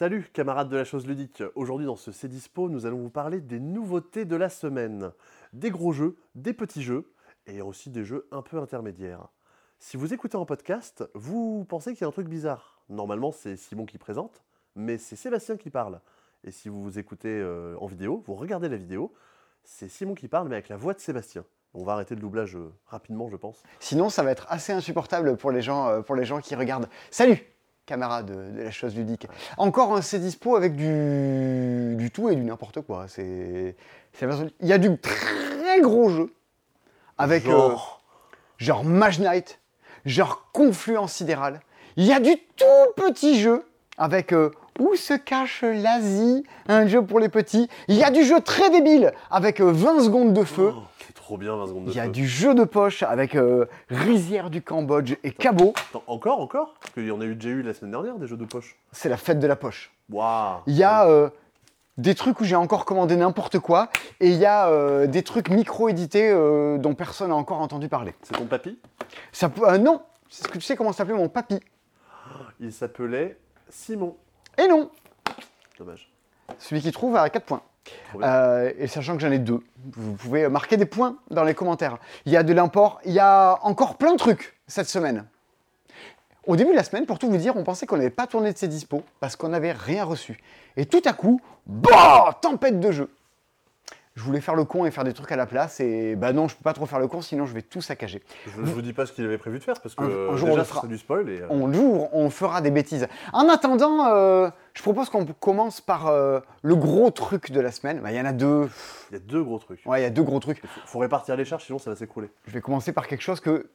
Salut camarades de la chose ludique. Aujourd'hui dans ce C'est Dispo, nous allons vous parler des nouveautés de la semaine. Des gros jeux, des petits jeux et aussi des jeux un peu intermédiaires. Si vous écoutez en podcast, vous pensez qu'il y a un truc bizarre. Normalement c'est Simon qui présente, mais c'est Sébastien qui parle. Et si vous vous écoutez euh, en vidéo, vous regardez la vidéo, c'est Simon qui parle mais avec la voix de Sébastien. On va arrêter le doublage euh, rapidement je pense. Sinon, ça va être assez insupportable pour les gens, euh, pour les gens qui regardent. Salut, camarades de, la chose ludique. Encore un C'est dispo avec du, du tout et du n'importe quoi. C'est, Il y a du très gros jeu avec euh, Genre, genre Mage Knight, genre Confluence Sidérale. Il y a du tout petit jeu avec euh, Où se cache l'Asie, un jeu pour les petits. Il y a du jeu très débile avec euh, 20 secondes de feu. oh, trop bien 20 secondes de Il y a feu. du jeu de poche avec euh, Rizière du Cambodge et Cabot. Attends, encore, encore? Parce qu'il y en a eu déjà eu la semaine dernière des jeux de poche. C'est la fête de la poche. Waouh Il y a euh, des trucs où j'ai encore commandé n'importe quoi et il y a euh, des trucs micro-édités euh, dont personne n'a encore entendu parler. C'est ton papy? Ça peut, euh, non, c'est ce que tu sais comment s'appelait mon papy? Il s'appelait Simon. Et non, Dommage. celui qui trouve à 4 points. Euh, et sachant que j'en ai deux, vous pouvez marquer des points dans les commentaires. Il y a de l'import, il y a encore plein de trucs cette semaine. Au début de la semaine, pour tout vous dire, on pensait qu'on n'avait pas tourné de ses dispos parce qu'on n'avait rien reçu. Et tout à coup, bah, tempête de jeu. Je voulais faire le con et faire des trucs à la place et bah non, je peux pas trop faire le con sinon je vais tout saccager. Je, vous dis pas ce qu'il avait prévu de faire parce que Un- un jour, on déjà fera. du spoil et euh, On l'ouvre, on fera des bêtises. En attendant, euh, je propose qu'on commence par euh, le gros truc de la semaine. Bah, Il y en a deux. il y a deux gros trucs. Ouais, il y a deux gros trucs. Il faut, faut répartir les charges sinon ça va s'écrouler. Je vais commencer par quelque chose que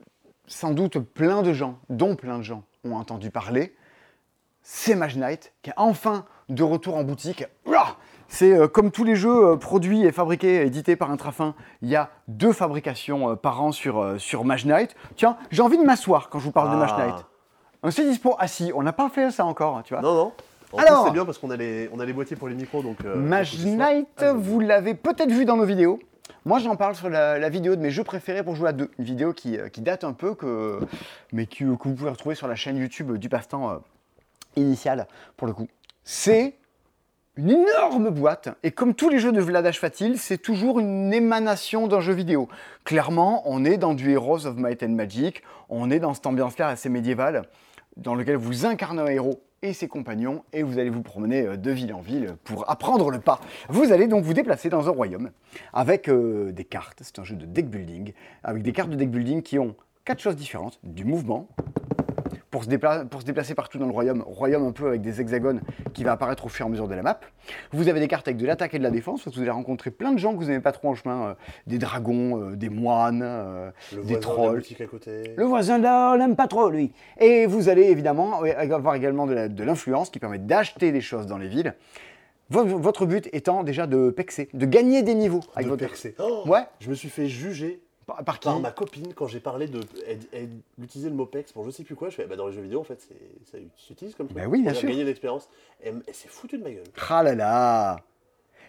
sans doute plein de gens, dont plein de gens, ont entendu parler. C'est Mage Knight, qui est enfin de retour en boutique. Ouah C'est euh, comme tous les jeux euh, produits et fabriqués, et édités par Intrafin, il y a deux fabrications euh, par an sur, sur Mage Knight. Tiens, j'ai envie de m'asseoir quand je vous parle de Mage Ah. Knight. On s'est dispo assis, on n'a pas fait ça encore, tu vois. Non, non. En Alors plus, c'est bien parce qu'on a, les- on a les boîtiers pour les micros donc. euh, Mage Knight, Ah, je- vous l'avez peut-être vu dans nos vidéos. Moi, j'en parle sur la, la vidéo de mes jeux préférés pour jouer à deux. Une vidéo qui, euh, qui date un peu, que, mais qui, que vous pouvez retrouver sur la chaîne YouTube du passe-temps euh, initial, pour le coup. C'est une énorme boîte, et comme tous les jeux de Vladash Fatil, c'est toujours une émanation d'un jeu vidéo. Clairement, on est dans du Heroes of Might and Magic, on est dans cette ambiance-là assez médiévale, dans lequel vous incarnez un héros et ses compagnons, et vous allez vous promener euh, de ville en ville pour apprendre le pas. Vous allez donc vous déplacer dans un royaume avec euh, des cartes, c'est un jeu de deck building, avec des cartes de deck building qui ont quatre choses différentes, du mouvement, pour se, dépla- pour se déplacer partout dans le royaume, royaume un peu avec des hexagones qui va apparaître au fur et à mesure de la map. Vous avez des cartes avec de l'attaque et de la défense, parce que vous allez rencontrer plein de gens que vous n'aimez pas trop en chemin, euh, des dragons, euh, des moines, euh, Le des de trolls. boutique à côté. Le voisin de là, on l'aime pas trop, lui. Et vous allez évidemment avoir également de de l'influence qui permet d'acheter des choses dans les villes. Vo- Votre but étant déjà de pexer, de gagner des niveaux avec De votre percer. Oh Ouais. Je me suis fait juger Par, par qui par ma copine quand j'ai parlé de elle- elle d'utiliser le mot pex pour je sais plus quoi. Je fais bah dans les jeux vidéo en fait ça s'utilise comme ça. Bah oui, bien pour sûr. Gagner de l'expérience. Elle, s'est foutue de ma gueule. Ah là là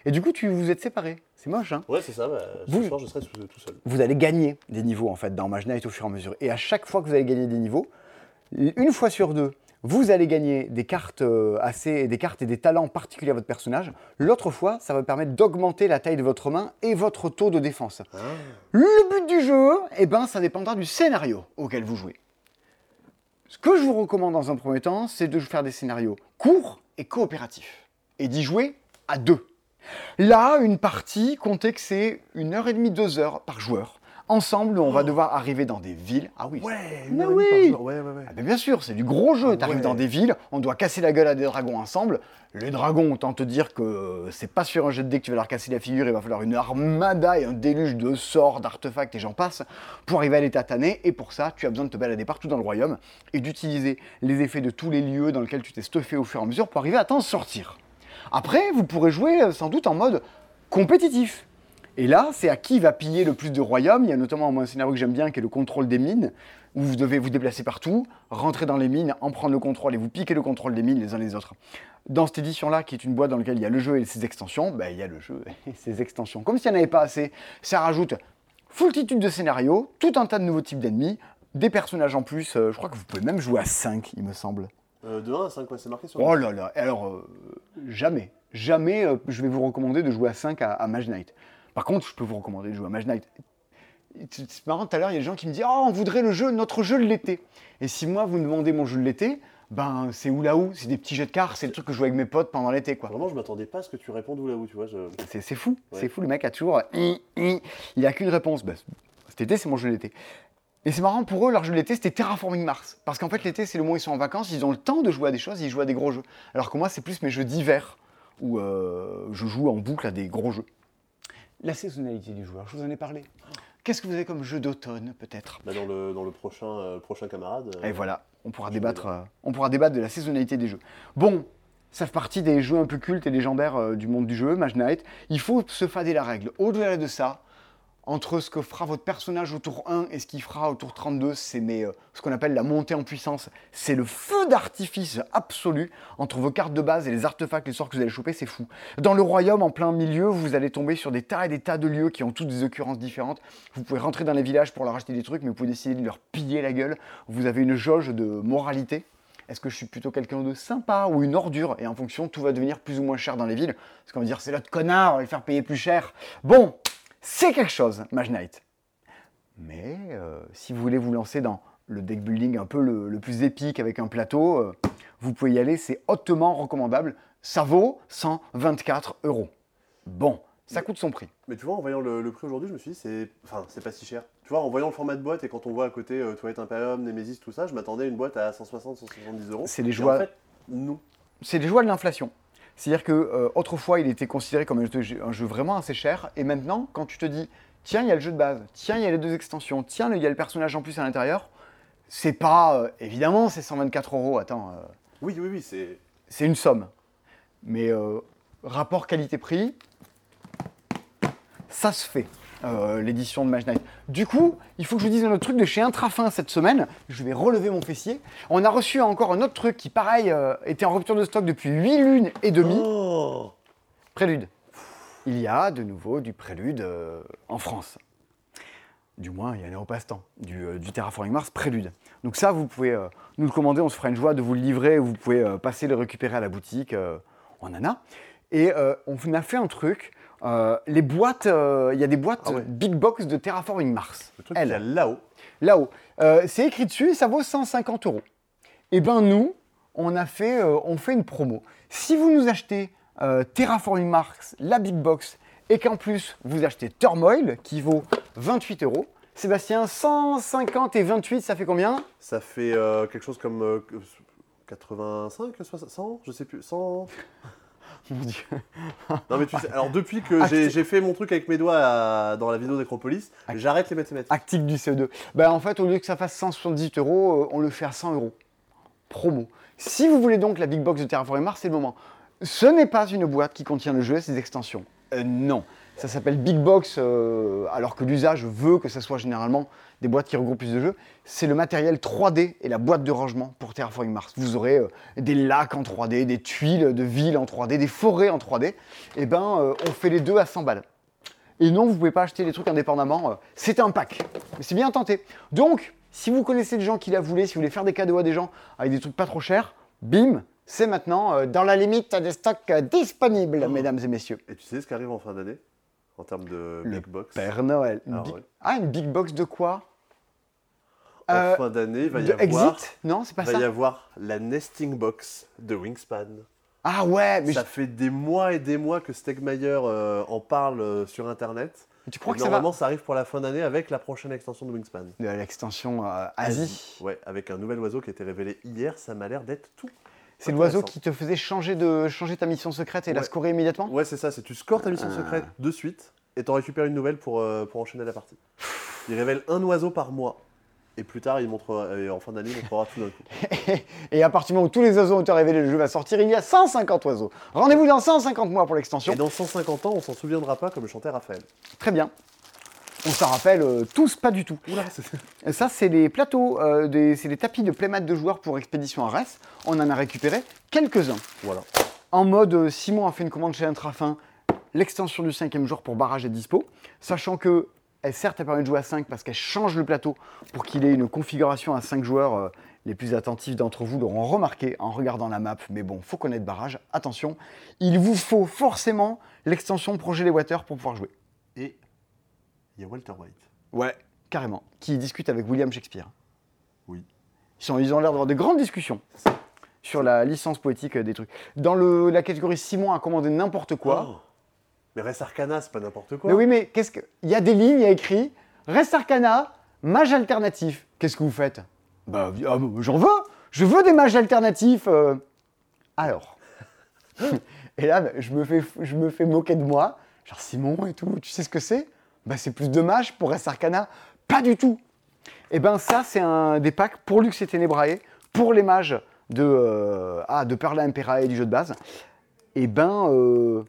Et du coup, tu vous êtes séparés. C'est moche, hein Ouais c'est ça. Bah, ce Vous- soir je serai tout, tout seul. Vous allez gagner des niveaux en fait dans Knight au fur et à mesure. Et à chaque fois que vous allez gagner des niveaux, une fois sur deux, vous allez gagner des cartes euh, assez, des cartes et des talents particuliers à votre personnage. L'autre fois, ça va permettre d'augmenter la taille de votre main et votre taux de défense. Ah. Le but du jeu, eh ben, ça dépendra du scénario auquel vous jouez. Ce que je vous recommande dans un premier temps, c'est de faire des scénarios courts et coopératifs. Et d'y jouer à deux. Là, une partie, comptez que c'est une heure et demie, deux heures par joueur. Ensemble, on va devoir arriver dans des villes. Ah oui. Ouais. Mais oui. Ouais ouais ouais. Ah bien sûr, c'est du gros jeu. Ah T'arrives dans des villes, on doit casser la gueule à des dragons ensemble. Les dragons, autant te dire que c'est pas sur un jet de dés que tu vas leur casser la figure, il va falloir une armada et un déluge de sorts, d'artefacts et j'en passe pour arriver à les tataner. Et pour ça, tu as besoin de te balader partout dans le royaume et d'utiliser les effets de tous les lieux dans lesquels tu t'es stuffé au fur et à mesure pour arriver à t'en sortir. Après, vous pourrez jouer euh, sans doute en mode compétitif. Et là, c'est à qui va piller le plus de royaumes. Il y a notamment un scénario que j'aime bien qui est le contrôle des mines, où vous devez vous déplacer partout, rentrer dans les mines, en prendre le contrôle et vous piquer le contrôle des mines les uns les autres. Dans cette édition-là, qui est une boîte dans laquelle il y a le jeu et ses extensions, ben, il y a le jeu et ses extensions. Comme s'il n'y en avait pas assez, ça rajoute foultitude de scénarios, tout un tas de nouveaux types d'ennemis, des personnages en plus. euh, je crois que vous pouvez même jouer à 5, il me semble. Euh, de 1 à 5 ouais c'est marqué sur. Oh là là, et alors, euh, jamais, jamais euh, je vais vous recommander de jouer à 5 à, à Mage Knight. Par contre, je peux vous recommander de jouer à Mage Knight. C'est marrant, tout à l'heure, il y a des gens qui me disent Oh, on voudrait le jeu, notre jeu de l'été. Et si moi, vous me demandez mon jeu de l'été, ben c'est Oula Ou, c'est des petits jeux de cartes, c'est le truc que je joue avec mes potes pendant l'été, quoi. Vraiment, je m'attendais pas à ce que tu répondes où là où, tu vois. je- C'est c'est fou, Ouais. c'est fou, le mec a toujours. Il n'y a qu'une réponse. Bah, cet été, c'est mon jeu d'été. Et c'est marrant pour eux, leur jeu d'été, c'était Terraforming Mars. Parce qu'en fait, l'été, c'est le moment où ils sont en vacances, ils ont le temps de jouer à des choses, ils jouent à des gros jeux. Alors que moi, c'est plus mes jeux d'hiver, où euh, je joue en boucle à des gros jeux. La saisonnalité du joueur, je vous en ai parlé. Qu'est-ce que vous avez comme jeu d'automne, peut-être? Bah, dans, le, dans le prochain, euh, prochain camarade. euh, Et voilà, on pourra, débattre, euh, on pourra débattre de la saisonnalité des jeux. Bon, ça fait partie des jeux un peu cultes et légendaires euh, du monde du jeu, Mage Knight. Il faut se fader la règle. Au-delà de ça, entre ce que fera votre personnage au tour 1 et ce qu'il fera au tour 32, c'est euh, ce qu'on appelle la montée en puissance. C'est le feu d'artifice absolu entre vos cartes de base et les artefacts, les sorts que vous allez choper, c'est fou. Dans le royaume, en plein milieu, vous allez tomber sur des tas et des tas de lieux qui ont toutes des occurrences différentes. Vous pouvez rentrer dans les villages pour leur acheter des trucs, mais vous pouvez décider de leur piller la gueule. Vous avez une jauge de moralité. Est-ce que je suis plutôt quelqu'un de sympa ou une ordure? Et en fonction, tout va devenir plus ou moins cher dans les villes. Parce qu'on va dire, c'est l'autre connard, on va le faire payer plus cher. Bon, c'est quelque chose, Mage Knight. Mais euh, si vous voulez vous lancer dans le deck building un peu le, le plus épique avec un plateau, euh, vous pouvez y aller, c'est hautement recommandable. Ça vaut 124 euros. Bon, ça coûte son prix. Mais tu vois, en voyant le, le prix aujourd'hui, je me suis dit, c'est enfin, c'est pas si cher. Tu vois, en voyant le format de boîte et quand on voit à côté euh, Toilette Imperium, Nemesis, tout ça, je m'attendais à une boîte à 160, 170 euros. C'est les joies- En fait, non. c'est les joies de l'inflation. C'est-à-dire que euh, autrefois, il était considéré comme un jeu, un jeu vraiment assez cher, et maintenant, quand tu te dis, tiens, il y a le jeu de base, tiens, il y a les deux extensions, tiens, il y a le personnage en plus à l'intérieur, c'est pas, euh, évidemment, c'est 124 euros. Attends, euh, Oui, oui, oui, c'est. c'est une somme. Mais rapport qualité-prix, ça se fait, euh, l'édition de Mage Knight. Du coup, il faut que je vous dise un autre truc de chez Intrafin cette semaine. Je vais relever mon fessier. On a reçu encore un autre truc qui, pareil, euh, était en rupture de stock depuis 8 lunes et demie. Oh Prélude. Il y a de nouveau du prélude euh, en France. Du moins, il y en a au passe-temps. Du, du Terraforming Mars prélude. Donc ça, vous pouvez nous le commander, on se fera une joie de vous le livrer. Vous pouvez passer le récupérer à la boutique. on en a. Et on a fait un truc. Euh, les boîtes, euh, il y a des boîtes Ah ouais. big box de Terraforming Mars. Le truc là-haut. Là-haut. Euh, c'est écrit dessus et ça vaut 150 euros. Et ben nous, on a fait, on fait une promo. Si vous nous achetez Terraforming Mars, la Big Box, et qu'en plus vous achetez Turmoil, qui vaut 28 euros, Sébastien, 150 et 28, ça fait combien? Ça fait quelque chose comme euh, 85, 60, 100, je sais plus, 100. Mon Dieu. Non mais tu sais, alors depuis que j'ai fait mon truc avec mes doigts à- dans la vidéo d'Acropolis, j'arrête les mathématiques. Actique du CO2. Ben, en fait, au lieu que ça fasse 178 euros, euh, on le fait à 100 euros. Promo. Si vous voulez donc la Big Box de Terraforming Mars, c'est le moment. Ce n'est pas une boîte qui contient le jeu et ses extensions. Euh, non. Ça s'appelle Big Box, euh, alors que l'usage veut que ce soit généralement des boîtes qui regroupent plus de jeux. C'est le matériel 3D et la boîte de rangement pour Terraforming Mars. Vous aurez euh, des lacs en 3D, des tuiles de villes en 3D, des forêts en 3D. Et ben, euh, on fait les deux à 100 balles. Et non, vous pouvez pas acheter les trucs indépendamment. C'est un pack. Mais c'est bien tenté. Donc, si vous connaissez des gens qui la voulaient, si vous voulez faire des cadeaux à des gens avec des trucs pas trop chers, bim, c'est maintenant dans la limite des stocks disponibles, Oh. mesdames et messieurs. Et tu sais ce qui arrive en fin d'année? En termes de Le big box Père Noël. Une Alors, big- ouais. Ah, une big box de quoi? En Euh, fin d'année, il va y avoir, Exit? Non, c'est pas va ça. y avoir la nesting box de Wingspan. Ah ouais, mais ça je- fait des mois et des mois que Stegmaier euh, en parle euh, sur internet. tu crois Et que ça va normalement, ça arrive pour la fin d'année avec la prochaine extension de Wingspan. de l'extension Asie. Ouais, avec un nouvel oiseau qui a été révélé hier, ça m'a l'air d'être tout. C'est l'oiseau qui te faisait changer, de, changer ta mission secrète et la scorer immédiatement? Ouais, c'est ça, c'est tu scores ta mission Ah. secrète de suite et t'en récupères une nouvelle pour, euh, pour enchaîner la partie. Il révèle un oiseau par mois. Et plus tard, il montrera, et en fin d'année, il montrera tout d'un coup. Et à partir du moment où tous les oiseaux ont été révélés, le jeu va sortir, il y a 150 oiseaux. Rendez-vous dans 150 mois pour l'extension. Et dans 150 ans, on s'en souviendra pas comme le chantait Raphaël. Très bien. On s'en rappelle euh, tous pas du tout. Oula, ça, c'est les plateaux, euh, des- c'est les tapis de playmat de joueurs pour Expédition Arès. On en a récupéré quelques-uns. voilà. En mode, euh, Simon a fait une commande chez Intrafin, l'extension du cinquième jour pour barrage est dispo. Sachant que Elle, certes, elle permet de jouer à 5 parce qu'elle change le plateau pour qu'il ait une configuration à 5 joueurs. euh, les plus attentifs d'entre vous l'auront remarqué en regardant la map. Mais bon, faut connaître barrage. Attention, il vous faut forcément l'extension Projet Les Water pour pouvoir jouer. Il y a Walter White. Ouais, carrément. Qui discute avec William Shakespeare. Oui. Ils, sont- ils ont l'air d'avoir de grandes discussions sur la licence poétique euh, des trucs. Dans le- la catégorie Simon a commandé n'importe quoi. Oh. Mais Res Arcana, c'est pas n'importe quoi. Mais oui, mais qu'est-ce que. Il y a des lignes, il y a écrit Reste Arcana, mage alternatif. Qu'est-ce que vous faites? Bah, ah, bah, j'en veux Je veux des mages alternatifs euh. Alors. et là, je me, fais, je me fais moquer de moi. Genre, Simon et tout, tu sais ce que c'est? Bah, c'est plus de mages pour Reste Arcana Pas du tout Et ben, ça, c'est un des packs pour Lux et Ténébrae, pour les mages de, euh, ah, de Perla Imperae du jeu de base. Et ben. euh,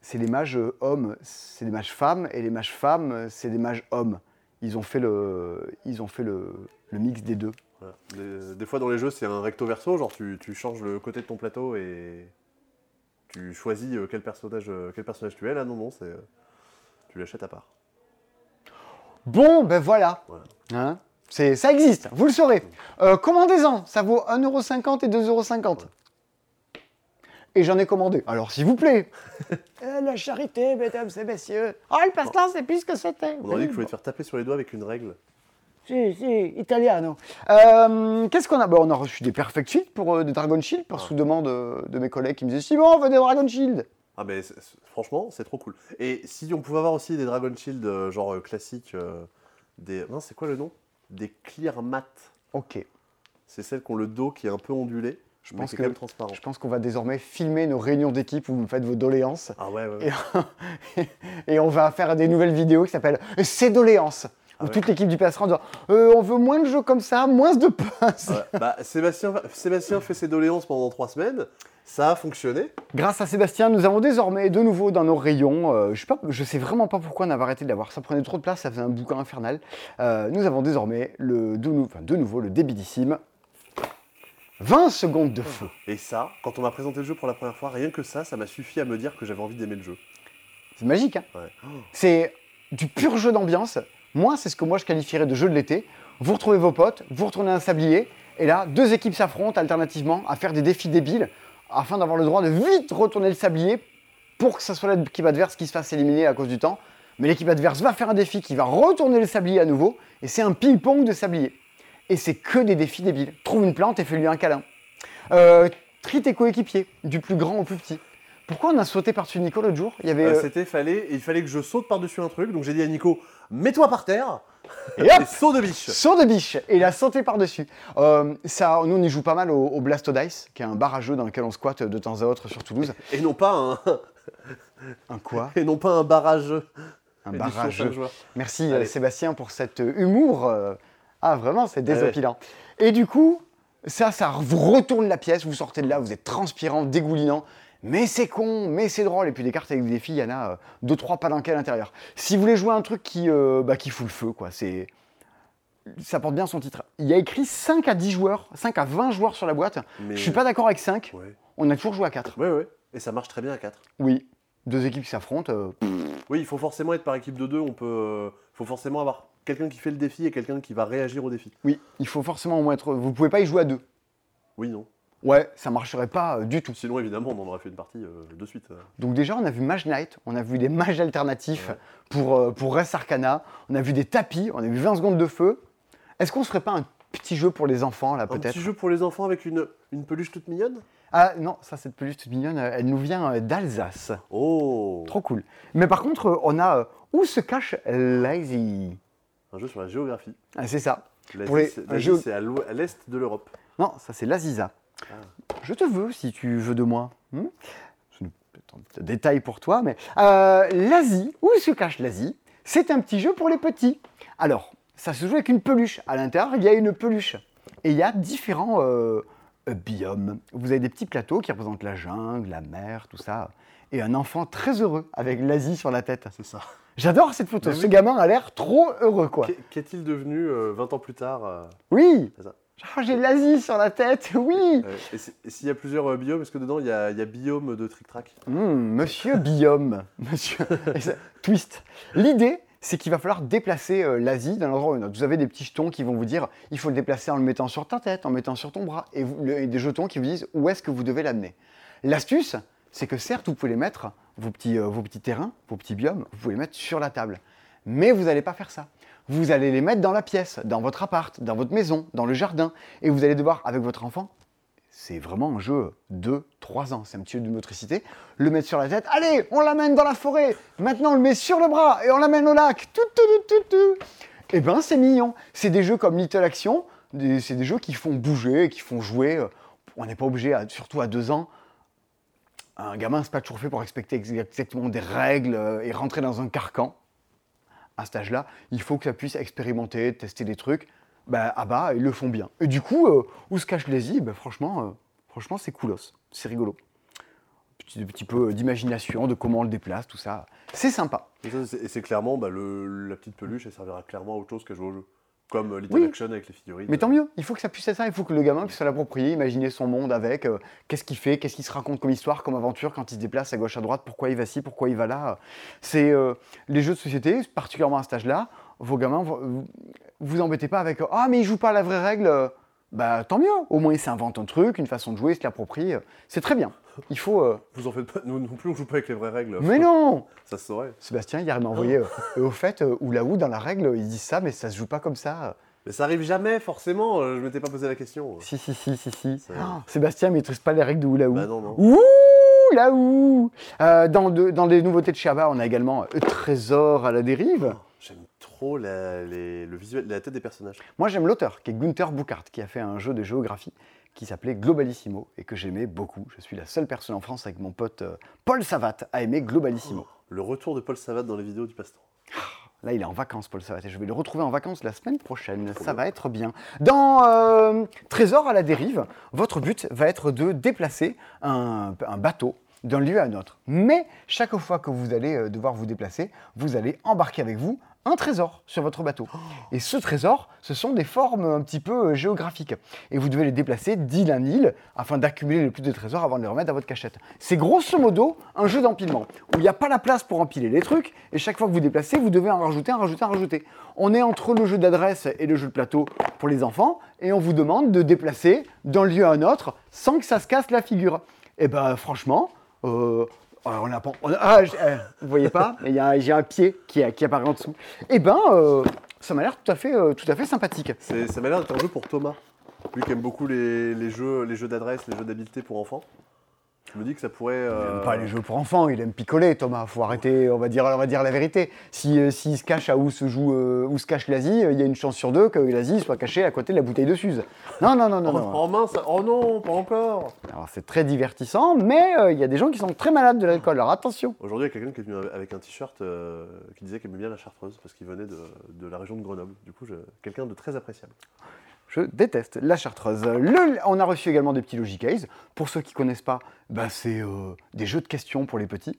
c'est les mages hommes, c'est des mages femmes, et les mages femmes, c'est des mages hommes. Ils ont fait le, ils ont fait le, mix des deux. Des, des fois dans les jeux, c'est un recto verso, genre tu, tu changes le côté de ton plateau et tu choisis euh, quel personnage, euh, quel personnage tu es. Là, non, non, c'est. Tu l'achètes à part. Bon, ben voilà. Voilà. Hein c'est, ça existe, vous le saurez. Euh, commandez-en, ça vaut 1,50€ et 2,50€. Et j'en ai commandé. Alors, s'il vous plaît. Eh, la charité, mesdames et messieurs. Oh, le passe-temps, c'est plus ce que c'était. On aurait dit que je voulais te faire taper sur les doigts avec une règle. Si, si, italiano. Euh, Qu'est-ce qu'on a? Bah, On a reçu des Perfect Shield pour euh, des Dragon Shield, par Ah. sous-demande de, de mes collègues qui me disaient Simon, on veut des Dragon Shield. Ah, c'est- franchement, c'est trop cool. Et si on pouvait avoir aussi des Dragon Shield, euh, genre euh, classiques, euh, des. Non, c'est quoi le nom? Des Clear Matte. Ok. C'est celles qui ont le dos qui est un peu ondulé. Je pense que transparent. Je pense qu'on va désormais filmer nos réunions d'équipe où vous me faites vos doléances. Ah ouais, ouais. ouais. Et, et on va faire des nouvelles vidéos qui s'appellent Ces doléances. Ah où ouais. toute l'équipe du passera en disant Euh, On veut moins de jeux comme ça, moins de. Ah ouais. Bah, Sébastien, Sébastien fait ses doléances pendant trois semaines. Ça a fonctionné. Grâce à Sébastien, nous avons désormais de nouveau dans nos rayons, euh, je, sais pas, je sais vraiment pas pourquoi on avait arrêté de l'avoir, ça prenait trop de place, ça faisait un bouquin infernal. Euh, nous avons désormais le, de, nou- enfin, de nouveau le débitissime 20 secondes de feu. Et ça, quand on m'a présenté le jeu pour la première fois, rien que ça, ça m'a suffi à me dire que j'avais envie d'aimer le jeu. C'est magique, hein Ouais. C'est du pur jeu d'ambiance. Moi, c'est ce que moi je qualifierais de jeu de l'été. Vous retrouvez vos potes, vous retournez un sablier, et là, deux équipes s'affrontent alternativement à faire des défis débiles afin d'avoir le droit de vite retourner le sablier pour que ce soit l'équipe adverse qui se fasse éliminer à cause du temps. Mais l'équipe adverse va faire un défi qui va retourner le sablier à nouveau, et c'est un ping-pong de sablier. Et c'est que des défis débiles. Trouve une plante et fais-lui un câlin. Euh, trie tes coéquipiers, du plus grand au plus petit. Pourquoi on a sauté par-dessus Nico l'autre jour? Il y avait. Euh, euh, C'était fallait, il fallait que je saute par-dessus un truc, donc j'ai dit à Nico, mets-toi par terre Et hop saut de biche. Saut de biche Et il a sauté par-dessus. Euh, ça, nous, on y joue pas mal au, au Blasto Dice, qui est un bar à jeu dans lequel on squatte de temps à autre sur Toulouse. Et non pas un, Un quoi? Et non pas un barrage. Un édition bar à cinq jeu. joueurs. Merci euh, Allez. Sébastien pour cet euh, humour. Ah, vraiment, c'est désopilant. Et du coup, ça, ça vous retourne la pièce, vous sortez de là, vous êtes transpirant, dégoulinant. Mais c'est con, mais c'est drôle. Et puis des cartes avec des filles, il y en a euh, deux, trois palanquets à l'intérieur. Si vous voulez jouer un truc qui, euh, bah, qui fout le feu, quoi, c'est. Ça porte bien son titre. Il y a écrit 5 à 10 joueurs, 5 à 20 joueurs sur la boîte. Mais... Je suis pas d'accord avec 5. Ouais. On a toujours joué à 4. ouais, ouais. Et ça marche très bien à 4. Oui. Deux équipes qui s'affrontent. euh, Oui, il faut forcément être par équipe de deux. On peut, euh, faut forcément avoir quelqu'un qui fait le défi et quelqu'un qui va réagir au défi. oui, il faut forcément au moins être. Vous pouvez pas y jouer à deux. Oui, non. Ouais, ça marcherait pas euh, du tout. Sinon, évidemment, on en aurait fait une partie euh, de suite. euh. Donc déjà, on a vu Mage Knight, on a vu des mages alternatifs Ouais. pour, euh, pour Res Arcana, on a vu des tapis, on a vu 20 secondes de feu. Est-ce qu'on se ferait pas un petit jeu pour les enfants, là, Un peut-être? petit jeu pour les enfants avec une, une peluche toute mignonne? Ah non, ça, cette peluche toute mignonne, elle nous vient d'Alsace. Oh Trop cool. Mais par contre, on a... où se cache Lazy Un jeu sur la géographie. Ah, c'est ça. Les- c'est- un à l'est de l'Europe. Non, ça c'est l'Aziza. Ah. Je te veux si tu veux de moi. Hmm? C'est un petit détail pour toi, mais euh, l'Asie, où se cache l'Asie? C'est un petit jeu pour les petits. Alors, ça se joue avec une peluche. À l'intérieur, il y a une peluche. Et il y a différents euh, euh, biomes. Vous avez des petits plateaux qui représentent la jungle, la mer, tout ça. Et un enfant très heureux avec l'Asie sur la tête. C'est ça. J'adore cette photo. Mais Ce oui. gamin a l'air trop heureux, quoi. Qu'est- Qu'est-il devenu euh, 20 ans plus tard Oui ça. Ah, J'ai l'Asie sur la tête, oui euh, Et si- et s'il y a plusieurs euh, biomes, est-ce que dedans il y a, il y a biome de trick-track Hmm, monsieur Biome, monsieur Twist. L'idée, c'est qu'il va falloir déplacer euh, l'Asie d'un endroit à un autre. Vous avez des petits jetons qui vont vous dire il faut le déplacer en le mettant sur ta tête, en le mettant sur ton bras, et, vous- le- et des jetons qui vous disent où est-ce que vous devez l'amener? L'astuce, c'est que certes, vous pouvez les mettre, vos petits, euh, vos petits terrains, vos petits biomes, vous pouvez les mettre sur la table. Mais vous n'allez pas faire ça. Vous allez les mettre dans la pièce, dans votre appart, dans votre maison, dans le jardin, et vous allez devoir, avec votre enfant, c'est vraiment un jeu de 3 ans, c'est un petit jeu de motricité, le mettre sur la tête, allez, on l'amène dans la forêt, maintenant on le met sur le bras et on l'amène au lac, tout, tout, tout, tout, tout. Eh ben c'est mignon, c'est des jeux comme Little Action, c'est des jeux qui font bouger, qui font jouer, euh, on n'est pas obligé, surtout à 2 ans, un gamin, c'est pas toujours fait pour respecter ex- exactement des règles euh, et rentrer dans un carcan. À cet âge-là, il faut que ça puisse expérimenter, tester des trucs. Bah, ah bah, ils le font bien. Et du coup, euh, où se cache l'Asie bah, Franchement, euh, franchement c'est coolos. C'est rigolo. Petit, petit peu d'imagination, de comment on le déplace, tout ça. C'est sympa. Et c'est- clairement, bah, la petite peluche, elle servira clairement à autre chose qu'à jouer au jeu. Comme Little Oui. Action avec les figurines. Mais tant mieux, il faut que ça puisse être ça, il faut que le gamin puisse se l'approprier, imaginer son monde avec, euh, qu'est-ce qu'il fait, qu'est-ce qu'il se raconte comme histoire, comme aventure quand il se déplace à gauche, à droite, pourquoi il va ci, pourquoi il va là. C'est euh, les jeux de société, particulièrement à cet âge-là, vos gamins, vous, vous embêtez pas avec « Ah, mais il joue pas à la vraie règle Bah tant mieux, au moins il s'invente un truc, une façon de jouer, il se l'approprie, euh, c'est très bien. Il faut... euh, Vous en faites pas, nous non plus, on joue pas avec les vraies règles. Mais non Ça se saurait. Sébastien, hier, il m'a envoyé euh, au fait, euh, ou là où, dans la règle, ils disent ça, mais ça se joue pas comme ça. Mais ça arrive jamais, forcément. euh, Je m'étais pas posé la question. Si, si, si, si, si. Ah, Sébastien maîtrise pas les règles de Oula Bah non, non. Ouh, là où Euh, dans, de- dans les nouveautés de Sherba, on a également Trésor à la dérive. J'aime trop la, les- le visuel, la tête des personnages. Moi, j'aime l'auteur, qui est Gunther Buchart, qui a fait un jeu de géographie qui s'appelait Globalissimo et que j'aimais beaucoup. Je suis la seule personne en France avec mon pote euh, Paul Savat à aimer Globalissimo. Le retour de Paul Savat dans les vidéos du passe-temps. Là, il est en vacances, Paul Savat, et je vais le retrouver en vacances la semaine prochaine. Ça va être bien. Dans euh, Trésor à la dérive, votre but va être de déplacer un, un bateau d'un lieu à un autre. Mais chaque fois que vous allez euh, devoir vous déplacer, vous allez embarquer avec vous un trésor sur votre bateau. Et ce trésor, ce sont des formes un petit peu euh, géographiques. Et vous devez les déplacer d'île en île afin d'accumuler le plus de trésors avant de les remettre à votre cachette. C'est grosso modo un jeu d'empilement où il n'y a pas la place pour empiler les trucs et chaque fois que vous déplacez, vous devez en rajouter, en rajouter, en rajouter. On est entre le jeu d'adresse et le jeu de plateau pour les enfants et on vous demande de déplacer d'un lieu à un autre sans que ça se casse la figure. Et ben franchement, euh, alors, on a pas- on a- ah, je- euh, vous voyez pas Il y a- J'ai un pied qui, qui apparaît en dessous. Et ben, euh, ça m'a l'air tout à fait, euh, tout à fait sympathique. C'est- Ça m'a l'air d'être un jeu pour Thomas. Lui qui aime beaucoup les, les jeux, les jeux d'adresse, les jeux d'habileté pour enfants. Je me dis que ça pourrait. Il euh, aime pas les jeux pour enfants, il aime picoler, Thomas. Faut arrêter, on va dire, on va dire la vérité. Si, euh, s'il se cache à où se joue, euh, où se cache l'Asie, euh, il y a une chance sur deux que l'Asie soit cachée à côté de la bouteille de Suze. Non, non, non, non, En, non. en main, ça... Oh non, pas encore Alors c'est très divertissant, mais euh, il y a des gens qui sont très malades de l'alcool. Alors attention. Aujourd'hui, il y a quelqu'un qui est venu avec un t-shirt euh, qui disait qu'il aimait bien la chartreuse parce qu'il venait de, de la région de Grenoble. Du coup, je- quelqu'un de très appréciable. Je déteste la chartreuse. Le- on a reçu également des petits Logicase. Pour ceux qui ne connaissent pas, bah, c'est euh, des jeux de questions pour les petits.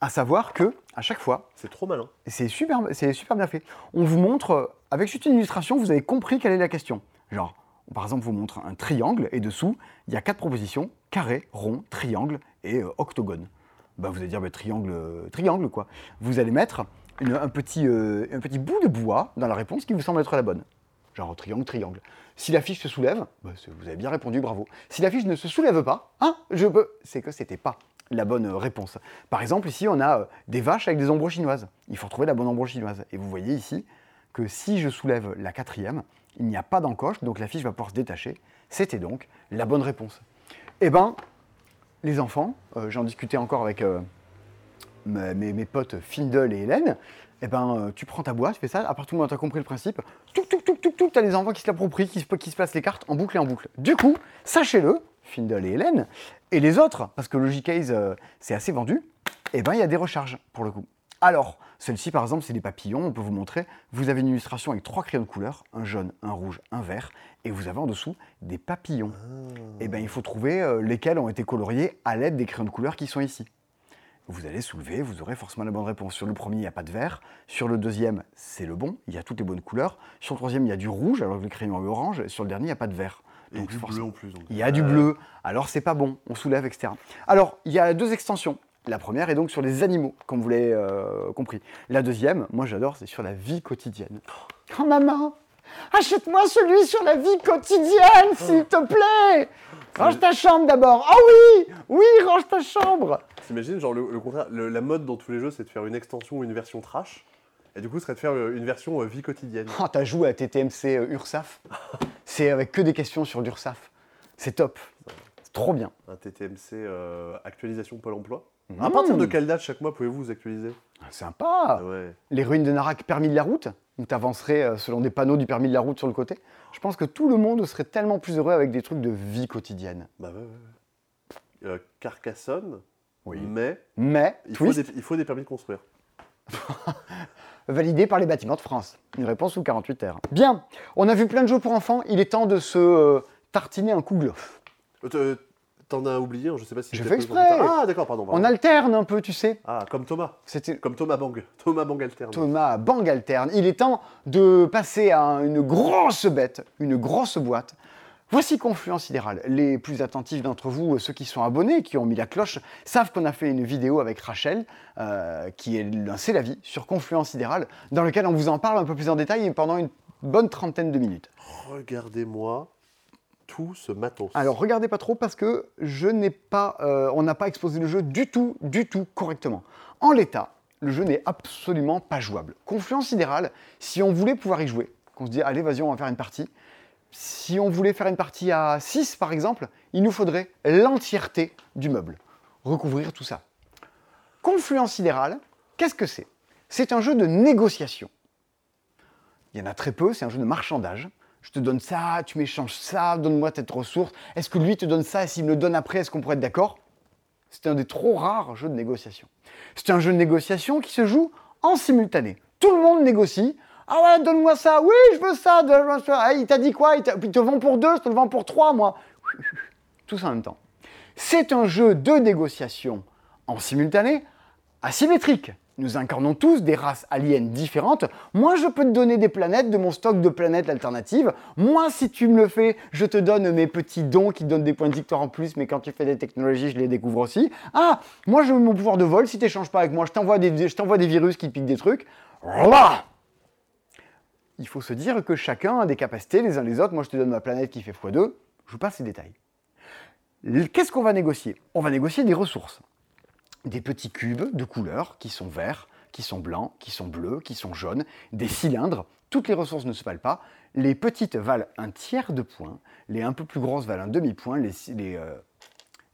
À savoir que, à chaque fois, C'est trop malin. et c'est super, c'est super bien fait, on vous montre, euh, avec juste une illustration, vous avez compris quelle est la question. Genre, par exemple, on vous montre un triangle et dessous, il y a quatre propositions carré, rond, triangle et euh, octogone. Bah, vous allez dire bah, triangle, euh, triangle quoi. Vous allez mettre une- un, petit, un petit bout de bois dans la réponse qui vous semble être la bonne. Genre triangle, triangle. Si la fiche se soulève, bah, vous avez bien répondu, bravo. Si la fiche ne se soulève pas, hein, je peux, c'est que c'était pas la bonne euh, réponse. Par exemple, ici, on a euh, des vaches avec des ombres chinoises. Il faut retrouver la bonne ombre chinoise. Et vous voyez ici que si je soulève la quatrième, il n'y a pas d'encoche, donc la fiche va pouvoir se détacher. C'était donc la bonne réponse. Eh ben, les enfants, euh, j'en discutais encore avec mes- mes potes Findle et Hélène, eh ben, euh, tu prends ta boîte, tu fais ça, à partir du moment où tu as compris le principe, tout, tout, tout, tout, tout, tu as les enfants qui se l'approprient, qui se, qui se placent les cartes en boucle et en boucle. Du coup, sachez-le, Findle et Hélène, et les autres, parce que Logicase, euh, c'est assez vendu, eh ben, il y a des recharges, pour le coup. Alors, celle-ci, par exemple, c'est des papillons, on peut vous montrer. Vous avez une illustration avec trois crayons de couleur, un jaune, un rouge, un vert, et vous avez en dessous des papillons. Eh ben, il faut trouver euh, lesquels ont été coloriés à l'aide des crayons de couleur qui sont ici. Vous allez soulever, vous aurez forcément la bonne réponse. Sur le premier, il n'y a pas de vert. Sur le deuxième, c'est le bon, il y a toutes les bonnes couleurs. Sur le troisième, il y a du rouge, alors que le crayon est orange. Et sur le dernier, il n'y a pas de vert. Et Donc, du forcément- bleu en plus. donc. il y a du Euh, bleu, alors c'est pas bon, on soulève, etc. Alors, il y a deux extensions. La première est donc sur les animaux, comme vous l'avez euh, compris. La deuxième, moi j'adore, c'est sur la vie quotidienne. Oh maman, achète-moi celui sur la vie quotidienne, s'il te plaît Range ta chambre d'abord. Ah oui Oui, range ta chambre T'imagines, genre le, le contraire, le- la mode dans tous les jeux, c'est de faire une extension ou une version trash. Et du coup, ce serait de faire euh, une version euh, vie quotidienne. Oh, t'as joué à TTMC euh, URSAF? C'est avec que des questions sur l'URSAF. C'est top. C'est trop bien. Un TTMC euh, actualisation Pôle emploi. Mmh. À partir de quelle date chaque mois pouvez-vous vous actualiser? Sympa Ah ouais. Les ruines de Narak, permis de la route, où t'avancerais euh, selon des panneaux du permis de la route sur le côté? Je pense que tout le monde serait tellement plus heureux avec des trucs de vie quotidienne. Bah ouais. Euh, Carcassonne, Oui. mais Mais, il faut, des, il faut des permis de construire. validé par les bâtiments de France. Une réponse sous 48 heures. Bien, on a vu plein de jeux pour enfants, il est temps de se euh, tartiner un t- euh, T'en as oublié, je sais pas si J'ai fait exprès. Ah d'accord, pardon. pardon. On alterne un peu, tu sais. Ah, comme Thomas. C'était Comme Thomas Bang. Thomas Bang alterne. Thomas Bang alterne. Il est temps de passer à une grosse bête, une grosse boîte. Voici Confluence Sidéral. Les plus attentifs d'entre vous, ceux qui sont abonnés, qui ont mis la cloche, savent qu'on a fait une vidéo avec Rachel, euh, qui est C'est la vie, sur Confluence Sidéral, dans lequel on vous en parle un peu plus en détail pendant une bonne trentaine de minutes. Regardez-moi tout ce matos. Alors regardez pas trop parce que je n'ai pas, euh, on n'a pas exposé le jeu du tout, du tout correctement. En l'état, le jeu n'est absolument pas jouable. Confluence sidérale, si on voulait pouvoir y jouer, qu'on se dit allez vas-y on va faire une partie, si on voulait faire une partie à 6 par exemple, il nous faudrait l'entièreté du meuble, recouvrir tout ça. Confluence sidérale, qu'est-ce que c'est? C'est un jeu de négociation. Il y en a très peu, c'est un jeu de marchandage. Je te donne ça, tu m'échanges ça, donne-moi cette ressource. Est-ce que lui te donne ça et s'il me le donne après, est-ce qu'on pourrait être d'accord? C'est un des trop rares jeux de négociation. C'est un jeu de négociation qui se joue en simultané. Tout le monde négocie. Ah ouais, donne-moi ça. Oui, je veux ça. ça. Il t'a dit quoi? Il, te vend pour deux, je te le vends pour trois, moi. Tous en même temps. C'est un jeu de négociation en simultané, asymétrique. Nous incarnons tous des races aliens différentes. Moi, je peux te donner des planètes de mon stock de planètes alternatives. Moi, si tu me le fais, je te donne mes petits dons qui donnent des points de victoire en plus, mais quand tu fais des technologies, je les découvre aussi. Ah, moi, je veux mon pouvoir de vol. Si tu n'échanges pas avec moi, je t'envoie des, je t'envoie des virus qui piquent des trucs. Voilà Il faut se dire que chacun a des capacités les uns les autres. Moi, je te donne ma planète qui fait x2. Je vous passe les détails. Qu'est-ce qu'on va négocier? On va négocier des ressources des petits cubes de couleurs qui sont verts, qui sont blancs, qui sont bleus, qui sont jaunes, des cylindres. Toutes les ressources ne se valent pas. Les petites valent un tiers de point, les un peu plus grosses valent un demi-point, les, euh,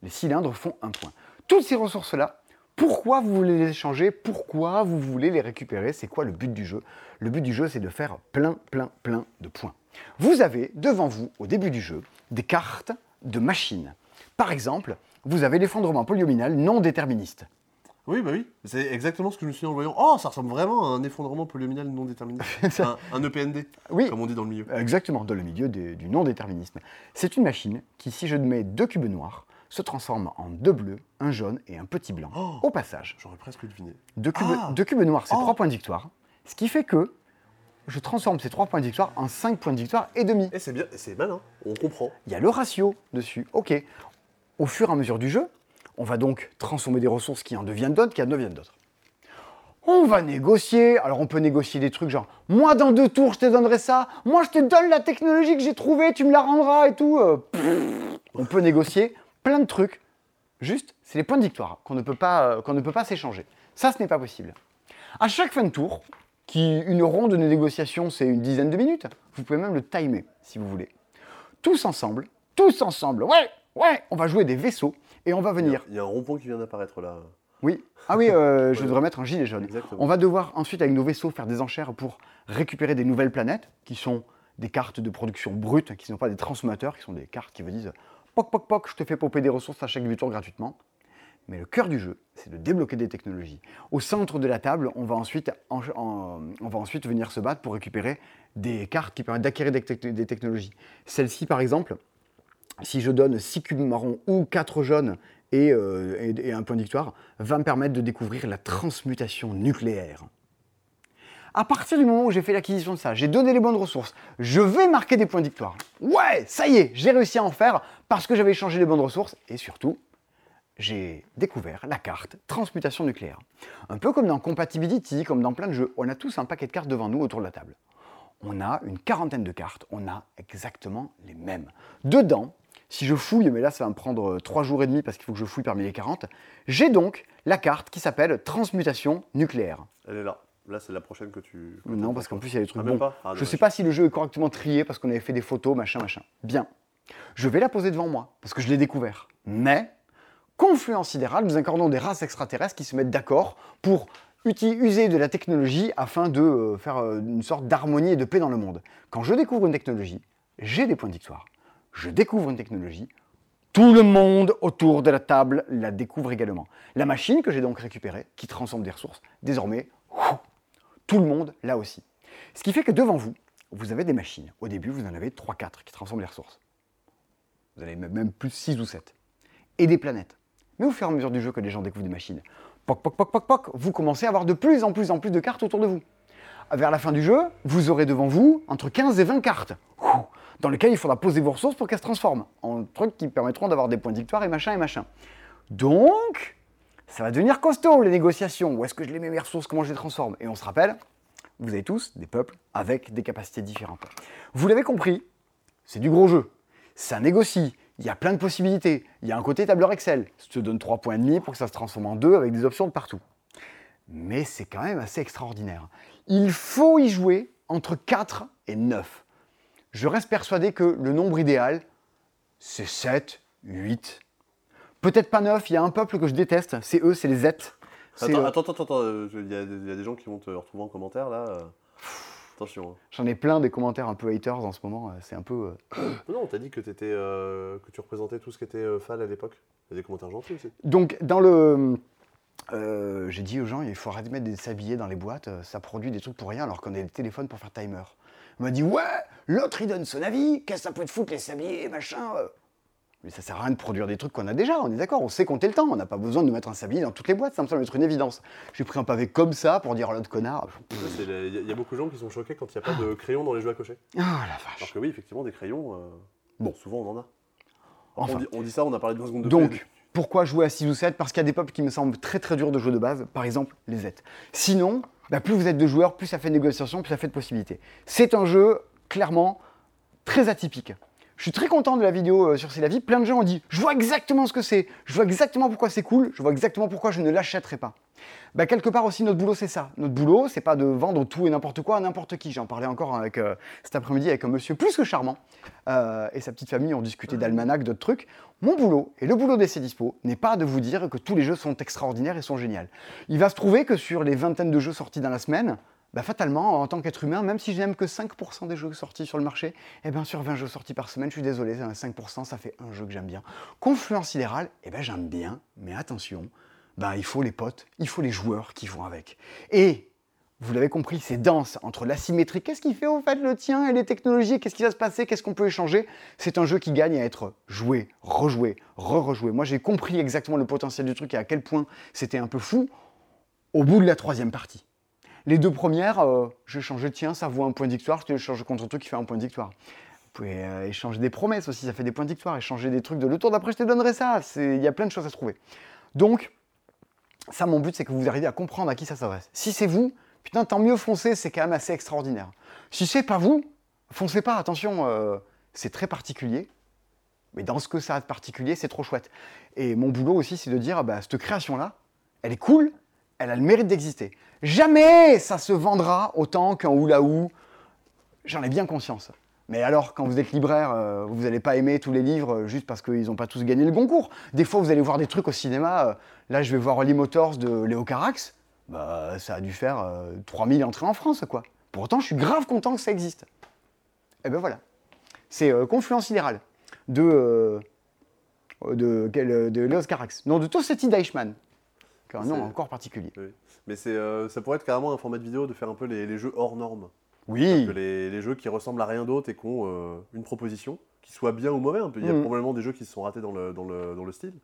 les cylindres font un point. Toutes ces ressources-là, pourquoi vous voulez les échanger? Pourquoi vous voulez les récupérer? C'est quoi le but du jeu? Le but du jeu, c'est de faire plein, plein, plein de points. Vous avez devant vous, au début du jeu, des cartes de machines. Par exemple, vous avez l'effondrement polynominal non déterministe. Oui, bah oui. C'est exactement ce que je me suis dit en voyant. Oh, ça ressemble vraiment à un effondrement polynominal non déterminé. un, un EPND, Oui, comme on dit dans le milieu. exactement, dans le milieu des- du non-déterminisme. C'est une machine qui, si je mets deux cubes noirs, se transforme en deux bleus, un jaune et un petit blanc. Oh. Au passage, J'aurais presque deviné. deux cubes, Ah. deux cubes noirs, c'est Oh. trois points de victoire. Ce qui fait que je transforme ces trois points de victoire en cinq points de victoire et demi. Et c'est bien, c'est malin. On comprend. Il y a le ratio dessus. Ok. Au fur et à mesure du jeu, on va donc transformer des ressources qui en deviennent d'autres, qui en deviennent d'autres. On va négocier. Alors on peut négocier des trucs genre moi dans deux tours je te donnerai ça, moi je te donne la technologie que j'ai trouvée, tu me la rendras et tout. Euh, on peut négocier plein de trucs. Juste, c'est les points de victoire qu'on ne peut pas, euh, qu'on s'échanger. Ça, ce n'est pas possible. À chaque fin de tour, qui une ronde de négociation, c'est une dizaine de minutes. Vous pouvez même le timer si vous voulez. Tous ensemble, tous ensemble. Ouais, ouais. On va jouer des vaisseaux et on va Il y a- venir. il y a un rond-point qui vient d'apparaître là. Oui. Ah oui, euh, je devrais mettre un gilet jaune. Exactement. On va devoir ensuite, avec nos vaisseaux, faire des enchères pour récupérer des nouvelles planètes, qui sont des cartes de production brutes, qui ne sont pas des transformateurs, qui sont des cartes qui vous disent Poc, poc, poc, je te fais popper des ressources à chaque début tour gratuitement. Mais le cœur du jeu, c'est de débloquer des technologies. Au centre de la table, on va ensuite, en- en- on va ensuite venir se battre pour récupérer des cartes qui permettent d'acquérir des technologies. Celle-ci, par exemple, si je donne 6 cubes marrons ou 4 jaunes et, euh, et un point de victoire, va me permettre de découvrir la transmutation nucléaire. À partir du moment où j'ai fait l'acquisition de ça, j'ai donné les bonnes ressources, je vais marquer des points de victoire. Ouais, ça y est, j'ai réussi à en faire parce que j'avais échangé les bonnes ressources et surtout, j'ai découvert la carte transmutation nucléaire. Un peu comme dans Compatibility, comme dans plein de jeux, on a tous un paquet de cartes devant nous autour de la table. On a une quarantaine de cartes, on a exactement les mêmes. Dedans, si je fouille, mais là ça va me prendre 3 jours et demi parce qu'il faut que je fouille parmi les 40, j'ai donc la carte qui s'appelle transmutation nucléaire. Elle est là. Là, c'est la prochaine que tu. que Non, parce qu'en plus il y a des trucs Ah, même bons. pas Ah, je dommage. sais pas si le jeu est correctement trié parce qu'on avait fait des photos, machin, machin. Bien. Je vais la poser devant moi parce que je l'ai découvert. Mais, confluence sidérale, nous incarnons des races extraterrestres qui se mettent d'accord pour user de la technologie afin de euh, faire euh, une sorte d'harmonie et de paix dans le monde. Quand je découvre une technologie, j'ai des points de victoire. Je découvre une technologie, tout le monde autour de la table la découvre également. La machine que j'ai donc récupérée, qui transforme des ressources, désormais, tout le monde là aussi. Ce qui fait que devant vous, vous avez des machines. Au début, vous en avez 3-4 qui transforment les ressources. Vous en avez même plus 6 ou 7. Et des planètes. Mais au fur et à mesure du jeu que les gens découvrent des machines, poc, poc, poc, poc, poc, vous commencez à avoir de plus en plus en plus de cartes autour de vous. Vers la fin du jeu, vous aurez devant vous entre 15 et 20 cartes, dans lesquelles il faudra poser vos ressources pour qu'elles se transforment en trucs qui permettront d'avoir des points de victoire et machin et machin. Donc, ça va devenir costaud les négociations. Où est-ce que je les mets mes ressources? Comment je les transforme? Et on se rappelle, vous avez tous des peuples avec des capacités différentes. Vous l'avez compris, c'est du gros jeu. Ça négocie, il y a plein de possibilités. Il y a un côté tableur Excel. Ça te donne 3 points et demi pour que ça se transforme en 2 avec des options de partout. Mais c'est quand même assez extraordinaire. Il faut y jouer entre 4 et 9. Je reste persuadé que le nombre idéal, c'est 7, 8. Peut-être pas 9, il y a un peuple que je déteste, c'est eux, c'est les Z. Attends, euh, attends, attends, attends, euh, je- il y, a des- il y a des gens qui vont te retrouver en commentaire là. Attention. hein. J'en ai plein des commentaires un peu haters en ce moment, euh, c'est un peu... euh, Non, t'as dit que, t'étais, euh, que tu représentais tout ce qui était FAL à l'époque. Il y a des commentaires gentils aussi. Donc, dans le. euh, j'ai dit aux gens, il faut arrêter de mettre des sabliers dans les boîtes, ça produit des trucs pour rien alors qu'on a des téléphones pour faire timer. On m'a dit, ouais, l'autre il donne son avis, qu'est-ce que ça peut te foutre les sabliers, machin. Mais ça sert à rien de produire des trucs qu'on a déjà, on est d'accord, on sait compter le temps, on n'a pas besoin de mettre un sablier dans toutes les boîtes, ça me semble être une évidence. J'ai pris un pavé comme ça pour dire à l'autre connard. Les- Il y, a- beaucoup de gens qui sont choqués quand il n'y a pas de crayon dans les jeux à cocher. Ah la Alors vache. que oui, effectivement, des crayons, euh, Bon. souvent on en a. Enfin. On, dit, on dit ça, on a parlé de 20 secondes de Donc, play. pourquoi jouer à 6 ou 7 Parce qu'il y a des peuples qui me semblent très très durs de jouer de base, par exemple les Z. Sinon, bah, plus vous êtes de joueurs, plus ça fait de négociations, plus ça fait de possibilités. C'est un jeu, clairement, très atypique. Je suis très content de la vidéo euh, sur C'est la vie. Plein de gens ont dit Je vois exactement ce que c'est, je vois exactement pourquoi c'est cool, je vois exactement pourquoi je ne l'achèterai pas. Bah, quelque part aussi, notre boulot, c'est ça. Notre boulot, c'est pas de vendre tout et n'importe quoi à n'importe qui. J'en parlais encore avec, euh, cet après-midi avec un monsieur plus que charmant euh, et sa petite famille ont discuté d'almanach, d'autres trucs. Mon boulot, et le boulot d'essai dispo, n'est pas de vous dire que tous les jeux sont extraordinaires et sont géniaux. Il va se trouver que sur les vingtaines de jeux sortis dans la semaine, bah, fatalement, en tant qu'être humain, même si je n'aime que 5% des jeux sortis sur le marché, eh ben sur 20 jeux sortis par semaine, je suis désolé, 5%, ça fait un jeu que j'aime bien. Confluence sidérale, eh ben j'aime bien, mais attention, ben, il faut les potes, il faut les joueurs qui vont avec. Et vous l'avez compris, c'est dense entre l'asymétrie. Qu'est-ce qui fait au fait le tien et les technologies Qu'est-ce qui va se passer Qu'est-ce qu'on peut échanger C'est un jeu qui gagne à être joué, rejoué, re-rejoué. Moi, j'ai compris exactement le potentiel du truc et à quel point c'était un peu fou au bout de la troisième partie. Les deux premières, euh, je échangé, tiens, ça vaut un point de victoire, je te échange contre un truc qui fait un point de victoire. Vous pouvez euh, échanger des promesses aussi, ça fait des points de victoire. Échanger des trucs de le tour d'après, je te donnerai ça. Il y a plein de choses à trouver. Donc, ça, mon but, c'est que vous arriviez à comprendre à qui ça s'adresse. Si c'est vous, putain, tant mieux, foncez, c'est quand même assez extraordinaire. Si c'est pas vous, foncez pas, attention, euh, c'est très particulier. Mais dans ce que ça a de particulier, c'est trop chouette. Et mon boulot aussi, c'est de dire, ah bah, cette création-là, elle est cool, elle a le mérite d'exister. Jamais ça se vendra autant qu'un oula-ou. J'en ai bien conscience. Mais alors, quand vous êtes libraire, euh, vous n'allez pas aimer tous les livres euh, juste parce qu'ils n'ont pas tous gagné le concours. Des fois, vous allez voir des trucs au cinéma. euh, là, je vais voir Holy Motors de Léo Carax. Bah, ça a dû faire euh, 3000 entrées en France, quoi. Pour autant, je suis grave content que ça existe. Et ben voilà. C'est Confluence Sidérale de, de, quel- de Léo Carax. Non, de Tossetti Deichmann. Qui a Un nom encore particulier. Oui. Mais c'est, euh, ça pourrait être carrément un format de vidéo de faire un peu les, les jeux hors normes. Oui. Que les, les jeux qui ressemblent à rien d'autre et qui ont euh, une proposition, qui soit bien ou mauvais. un peu. Il y a Mhm. probablement des jeux qui se sont ratés dans le, dans le, dans le style.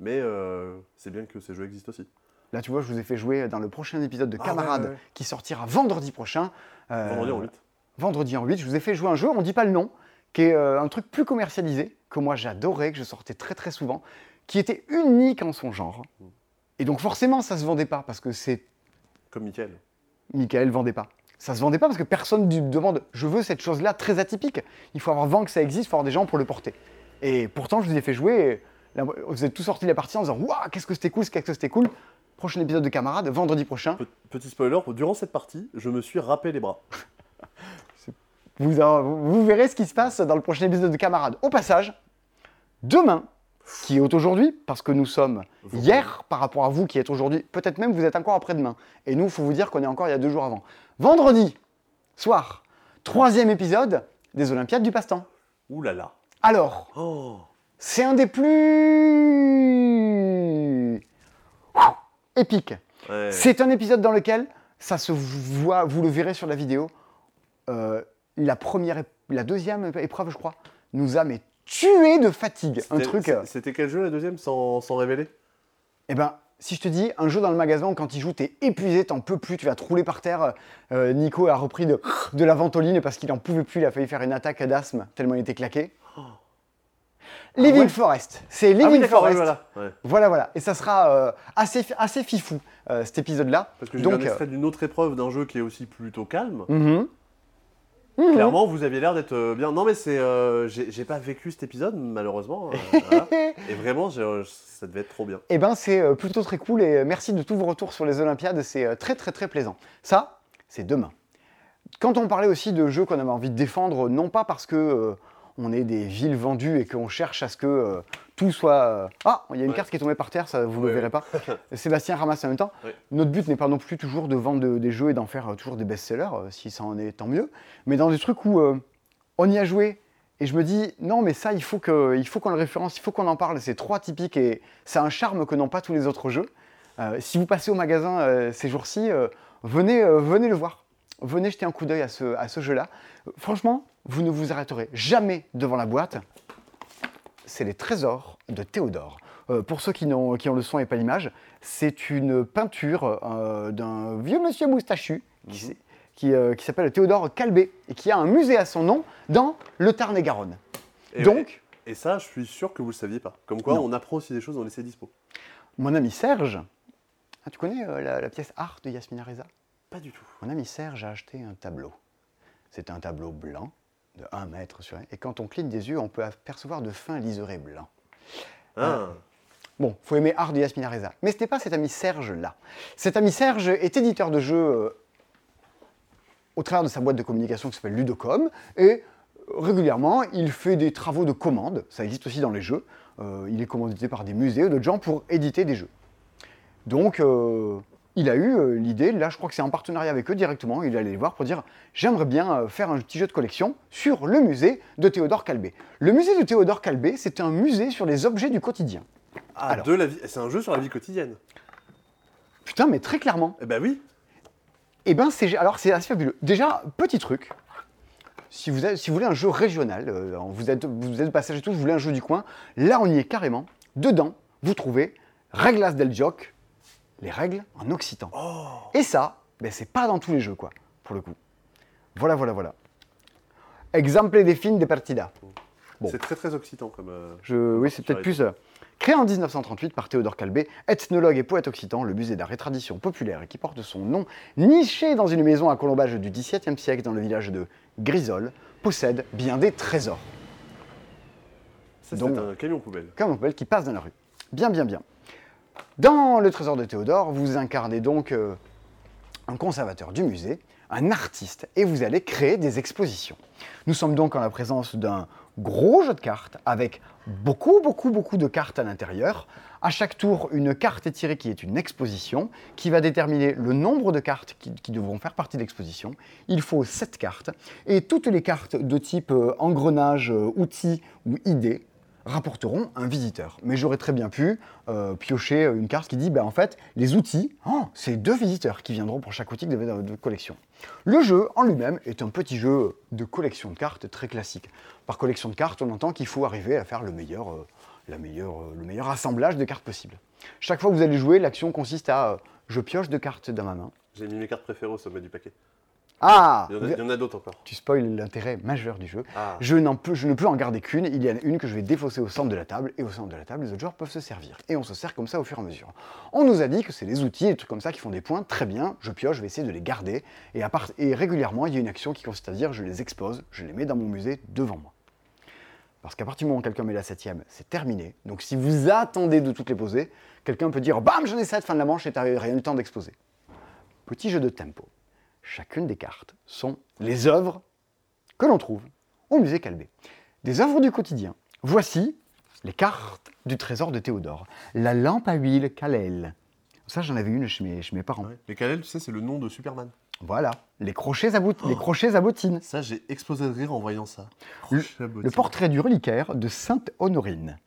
Mais euh, c'est bien que ces jeux existent aussi. Là, tu vois, je vous ai fait jouer dans le prochain épisode de Ah, Camarades ouais, ouais, ouais. qui sortira vendredi prochain. Vendredi en 8. vendredi en 8, je vous ai fait jouer un jeu, on ne dit pas le nom, qui est un truc plus commercialisé, que moi j'adorais, que je sortais très très souvent, qui était unique en son genre. Et donc forcément, ça se vendait pas parce que c'est Comme Mickaël. Michael vendait pas. Ça se vendait pas parce que personne ne demande je veux cette chose-là très atypique. Il faut avoir vent que ça existe, il faut avoir des gens pour le porter. Et pourtant, je vous ai fait jouer. là, vous êtes tous sortis de la partie en disant Waouh, qu'est-ce que c'était cool, qu'est-ce que c'était cool. Prochain épisode de Camarades, vendredi prochain. Pe- Petit spoiler, durant cette partie, je me suis râpé les bras. Vous, en- vous- vous verrez ce qui se passe dans le prochain épisode de Camarades. Au passage, demain, qui est aujourd'hui, parce que nous sommes Vous- hier par rapport à vous qui êtes aujourd'hui, peut-être même vous êtes encore après-demain. Et nous, il faut vous dire qu'on est encore il y a deux jours avant. Vendredi, soir, troisième épisode des Olympiades du passe-temps. Ouh là là. Alors, Oh. c'est un des plus Ouh, épiques. Ouais. C'est un épisode dans lequel ça se voit, vous le verrez sur la vidéo. euh, la première, la deuxième épreuve, je crois, nous a mais tué de fatigue. Un C'était- truc. euh, C'était quel jeu la deuxième sans, sans révéler? Eh ben, si je te dis un jeu dans le magasin, où quand il joue, t'es épuisé, t'en peux plus, tu vas te rouler par terre. Euh, Nico a repris de, de la ventoline parce qu'il en pouvait plus, il a failli faire une attaque d'asthme tellement il était claqué. Living Oh. ouais? Forest, c'est Living Ah oui, Forest. voilà. Ouais. Voilà, voilà. Et ça sera euh, assez, assez fifou, euh, cet épisode-là. Parce que j'ai un extrait d'une autre épreuve d'un jeu qui est aussi plutôt calme. euh, mhm. Mhm. Clairement, vous aviez l'air d'être euh, bien. Non, mais c'est. euh, j'ai pas vécu cet épisode, malheureusement. euh, voilà. Et vraiment, ça devait être trop bien. Eh ben, c'est euh, plutôt très cool et merci de tous vos retours sur les Olympiades, c'est très très très plaisant. Ça, c'est demain. Quand on parlait aussi de jeux qu'on avait envie de défendre, non pas parce que euh, on est des villes vendues et qu'on cherche à ce que tout soit. euh, Ah, il y a une Ouais. carte qui est tombée par terre, ça vous ne Ouais, le verrez pas. Sébastien ramasse en même temps. Ouais. Notre but n'est pas non plus toujours de vendre de- des jeux et d'en faire euh, toujours des best-sellers, euh, si ça en est tant mieux, mais dans des trucs où euh, on y a joué et je me dis non mais ça il faut qu'on le référence, il faut qu'on en parle, c'est trop atypique et ça a un charme que n'ont pas tous les autres jeux. Si vous passez au magasin ces jours-ci, venez venez le voir. Venez jeter un coup d'œil à ce, à ce jeu-là. Franchement, vous ne vous arrêterez jamais devant la boîte. C'est les trésors de Théodore. Euh, pour ceux qui, n'ont- qui ont le son et pas l'image, c'est une peinture euh, d'un vieux monsieur moustachu qui, qui, euh, qui s'appelle Théodore Calbé et qui a un musée à son nom dans le Tarn-et-Garonne. Et, Donc, et ça, je suis sûr que vous le saviez pas. Comme quoi, Non. on apprend aussi des choses dans les dispo. mon ami Serge, ah, tu connais la, la pièce Art de Yasmina Reza? Pas du tout. Mon ami Serge a acheté un tableau. C'est un tableau blanc de 1 mètre sur 1. Et quand on cligne des yeux, on peut apercevoir de fins liserés blancs. Ah. Bon, faut aimer Art de Yasmina Reza. Mais ce n'était pas cet ami Serge-là. Cet ami Serge est éditeur de jeux euh, au travers de sa boîte de communication qui s'appelle Ludocom. Et euh, régulièrement, il fait des travaux de commande. Ça existe aussi dans les jeux. Euh, il est commandité par des musées ou d'autres gens pour éditer des jeux. Donc, euh, il a eu euh, l'idée, là je crois que c'est en partenariat avec eux directement, il allait les voir pour dire j'aimerais bien euh, faire un petit jeu de collection sur le musée de Théodore Calbé. Le musée de Théodore Calbé, c'est un musée sur les objets du quotidien. Ah, Alors. de la vie. C'est un jeu sur la vie quotidienne. Putain, mais très clairement. Eh ben oui. Eh ben, c'est alors c'est assez fabuleux. Déjà, petit truc. Si vous, avez- si vous voulez un jeu régional, euh, vous êtes vous êtes passage et tout, vous voulez un jeu du coin, là on y est carrément. Dedans, vous trouvez Reglas del Joc, les règles en occitan. Oh. Et ça, ben, c'est pas dans tous les jeux, quoi, pour le coup. Voilà, voilà, voilà. Exemple des films de partida. Bon. C'est très très occitan comme. euh, Je, oui, c'est peut-être plus. euh, créé en 1938 par Théodore Calbé, ethnologue et poète occitan, le musée d'art et tradition populaire et qui porte son nom, niché dans une maison à colombage du XVIIe siècle dans le village de Grisol, possède bien des trésors. C'est un camion poubelle. comme on peut qui passe dans la rue. Bien, bien, bien. Dans le trésor de Théodore, vous incarnez donc euh, un conservateur du musée, un artiste, et vous allez créer des expositions. Nous sommes donc en la présence d'un gros jeu de cartes avec beaucoup, beaucoup, beaucoup de cartes à l'intérieur. À chaque tour, une carte est tirée qui est une exposition, qui va déterminer le nombre de cartes qui, devront faire partie de l'exposition. Il faut 7 cartes, et toutes les cartes de type euh, engrenage, euh, outil ou idée rapporteront un visiteur. Mais j'aurais très bien pu euh, piocher une carte qui dit, ben, en fait, les outils, oh, c'est deux visiteurs qui viendront pour chaque outil de, de collection. Le jeu en lui-même est un petit jeu de collection de cartes très classique. Par collection de cartes, on entend qu'il faut arriver à faire le meilleur, euh, euh, le meilleur assemblage de cartes possible. Chaque fois que vous allez jouer, l'action consiste à, je pioche deux cartes dans ma main. J'ai mis mes cartes préférées au sommet du paquet. Ah Il y en a, d'autres encore. Tu spoil l'intérêt majeur du jeu. Ah. Je, n'en peux, je ne peux en garder qu'une. Il y en a une que je vais défausser au centre de la table. Et au centre de la table, les autres joueurs peuvent se servir. Et on se sert comme ça au fur et à mesure. On nous a dit que c'est les outils, les trucs comme ça qui font des points. Très bien, je pioche, je vais essayer de les garder. Et, à part- et régulièrement, il y a une action qui consiste à dire je les expose, je les mets dans mon musée devant moi. Parce qu'à partir du moment où quelqu'un met la septième, c'est terminé. Donc si vous attendez de toutes les poser, quelqu'un peut dire bam, j'en ai sept, fin de la manche, et t'as rien eu le temps d'exposer. Petit jeu de tempo. Chacune des cartes sont les œuvres que l'on trouve au musée Calvé. Des œuvres du quotidien. Voici les cartes du trésor de Théodore. La lampe à huile Kalel. Ça, j'en avais une chez mes, chez mes parents. Ouais. Les Kalel, tu sais, c'est le nom de Superman. Voilà. Les crochets à, bout- les crochets à bottines. Ça, j'ai explosé de rire en voyant ça. Le, le portrait du reliquaire de Sainte Honorine.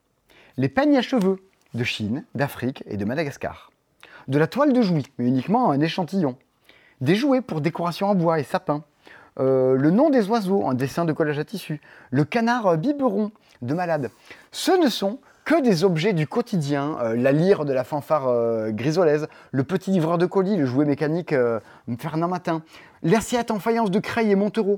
Les peignes à cheveux de Chine, d'Afrique et de Madagascar. De la toile de jouy, mais uniquement un échantillon. Des jouets pour décoration en bois et sapin. Euh, le nom des oiseaux, un dessin de collage à tissu. Le canard biberon de malade. Ce ne sont que des objets du quotidien, euh, la lyre de la fanfare euh, grisolaise, le petit livreur de colis, le jouet mécanique Fernand Matin, l'assiette en faïence de Creil et Montereau.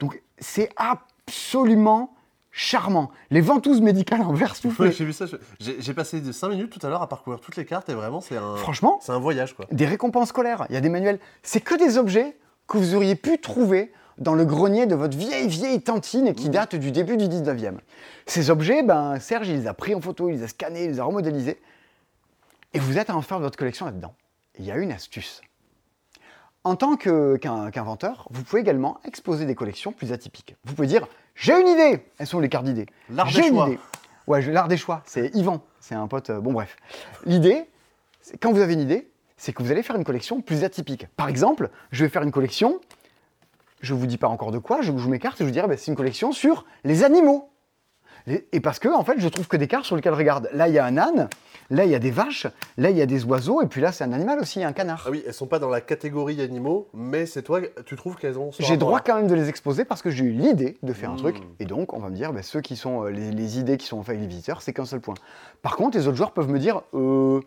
Donc c'est absolument charmant. Les ventouses médicales en verre soufflé. Ouais, j'ai vu ça. J'ai passé 5 minutes tout à l'heure à parcourir toutes les cartes et vraiment, c'est un, Franchement, c'est un voyage quoi. des récompenses scolaires, il y a des manuels. C'est que des objets que vous auriez pu trouver dans le grenier de votre vieille, vieille tantine qui Mmh. date du début du 19e. Ces objets, ben, Serge, il les a pris en photo, il les a scannés, il les a remodélisés. Et vous êtes à en faire de votre collection là-dedans. Il y a une astuce. En tant qu'inventeur, vous pouvez également exposer des collections plus atypiques. Vous pouvez dire J'ai une idée Elles sont les cartes d'idées. L'art des J'ai une choix. idée. Ouais, l'art des choix. C'est Yvan. C'est un pote. euh, bon, bref. L'idée, c'est- quand vous avez une idée, c'est que vous allez faire une collection plus atypique. Par exemple, je vais faire une collection. Je vous dis pas encore de quoi, je joue mes cartes et je vous dirais, bah, c'est une collection sur les animaux. Et parce que, en fait, je trouve que des cartes sur lesquelles, regarde, là, il y a un âne, là, il y a des vaches, là, il y a des oiseaux, et puis là, c'est un animal aussi, un canard. Ah oui, elles sont pas dans la catégorie animaux, mais c'est toi, tu trouves qu'elles ont J'ai droit quand même de les exposer parce que j'ai eu l'idée de faire un truc. Et donc, on va me dire, bah, ceux qui sont euh, les, les idées qui sont en fait avec les visiteurs, c'est qu'un seul point. Par contre, les autres joueurs peuvent me dire, euh,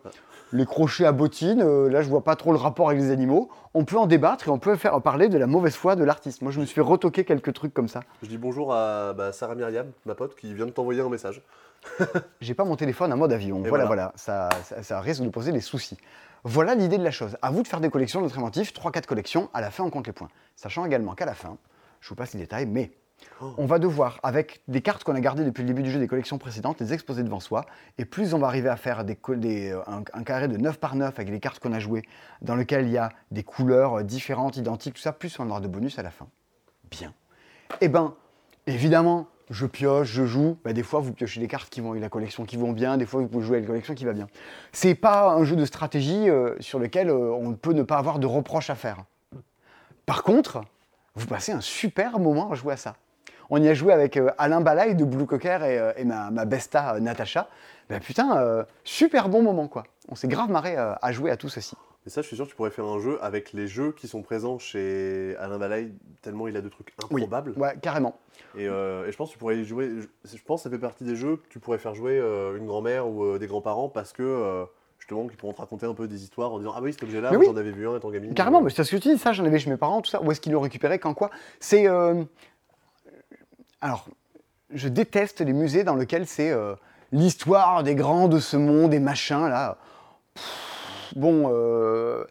les crochets à bottines, euh, là, je vois pas trop le rapport avec les animaux. On peut en débattre et on peut faire parler de la mauvaise foi de l'artiste. Moi, je me suis fait retoquer quelques trucs comme ça. Je dis bonjour à bah, Sarah Myriam, ma pote, qui vient de t'envoyer un message. J'ai pas mon téléphone en mode avion. Voilà, voilà. voilà, Ça, ça, ça risque de poser des soucis. Voilà l'idée de la chose. À vous de faire des collections, notre inventif, 3-4 collections, à la fin on compte les points. Sachant également qu'à la fin, je vous passe les détails, mais On va devoir, avec des cartes qu'on a gardées depuis le début du jeu des collections précédentes, les exposer devant soi. Et plus on va arriver à faire euh, un, un carré de 9 par 9 avec les cartes qu'on a jouées, dans lequel il y a des couleurs euh, différentes, identiques, tout ça, plus on aura de bonus à la fin. Bien. Eh ben, évidemment, je pioche, je joue. Bah, des fois, vous piochez des cartes qui vont avec la collection qui vont bien, des fois, vous pouvez jouer avec la collection qui va bien. C'est pas un jeu de stratégie euh, sur lequel euh, on peut ne pas avoir de reproches à faire. Par contre, vous passez un super moment à jouer à ça. On y a joué avec euh, Alain Balay de Blue Cocker et, euh, et ma, ma besta euh, Natacha. Ben putain, super bon moment quoi. On s'est grave marré à jouer à tout ceci. Et ça, je suis sûr que tu pourrais faire un jeu avec les jeux qui sont présents chez Alain Valaille, tellement il a de trucs Oui. improbables. Ouais, carrément. Et, euh, et je pense que tu pourrais y jouer. Je, je pense que ça fait partie des jeux que tu pourrais faire jouer euh, une grand-mère ou euh, des grands-parents parce que justement, qu'ils pourront te raconter un peu des histoires en disant Ah oui, cet objet-là, oui. j'en avais vu un étant gamine. Carrément, mais c'est ce que tu dis, ça j'en avais chez mes parents, tout ça. Où est-ce qu'ils l'ont récupéré, quand quoi C'est. euh, Alors, je déteste les musées dans lesquels c'est euh, l'histoire des grands de ce monde et machin, là. Pff, bon, euh,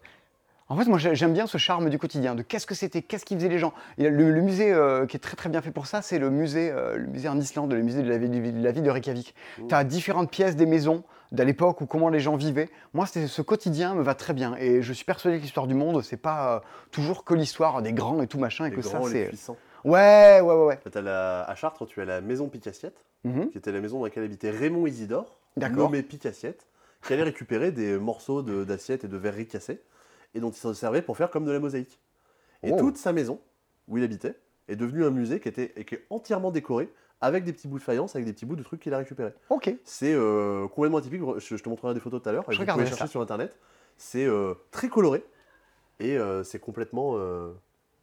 en fait, moi j'ai- j'aime bien ce charme du quotidien, de qu'est-ce que c'était, qu'est-ce qu'ils faisaient les gens. Le, le musée euh, qui est très très bien fait pour ça, c'est le musée, euh, le musée en Islande, le musée de la, de la ville de Reykjavik. Ouh. Tu as différentes pièces des maisons de l'époque ou comment les gens vivaient. Moi, ce quotidien me va très bien et je suis persuadé que l'histoire du monde, c'est pas euh, toujours que l'histoire des grands et tout machin et les que ça grands, c'est. Ouais, ouais, ouais, ouais. La- à Chartres, tu as la maison Picassiette, Mhm. qui était la maison dans laquelle habitait Raymond Isidore, nommé Picassiette, qui allait récupérer des morceaux de- d'assiettes et de verreries cassées, et dont il s'en servait pour faire comme de la mosaïque. Et Oh. toute sa maison, où il habitait, est devenue un musée qui était, et qui est entièrement décoré avec des petits bouts de faïence, avec des petits bouts de trucs qu'il a récupérés. Ok. C'est euh, complètement atypique, je, je te montrerai des photos tout à l'heure, Je regarderai chercher ça. sur internet. C'est euh, très coloré, et euh, c'est complètement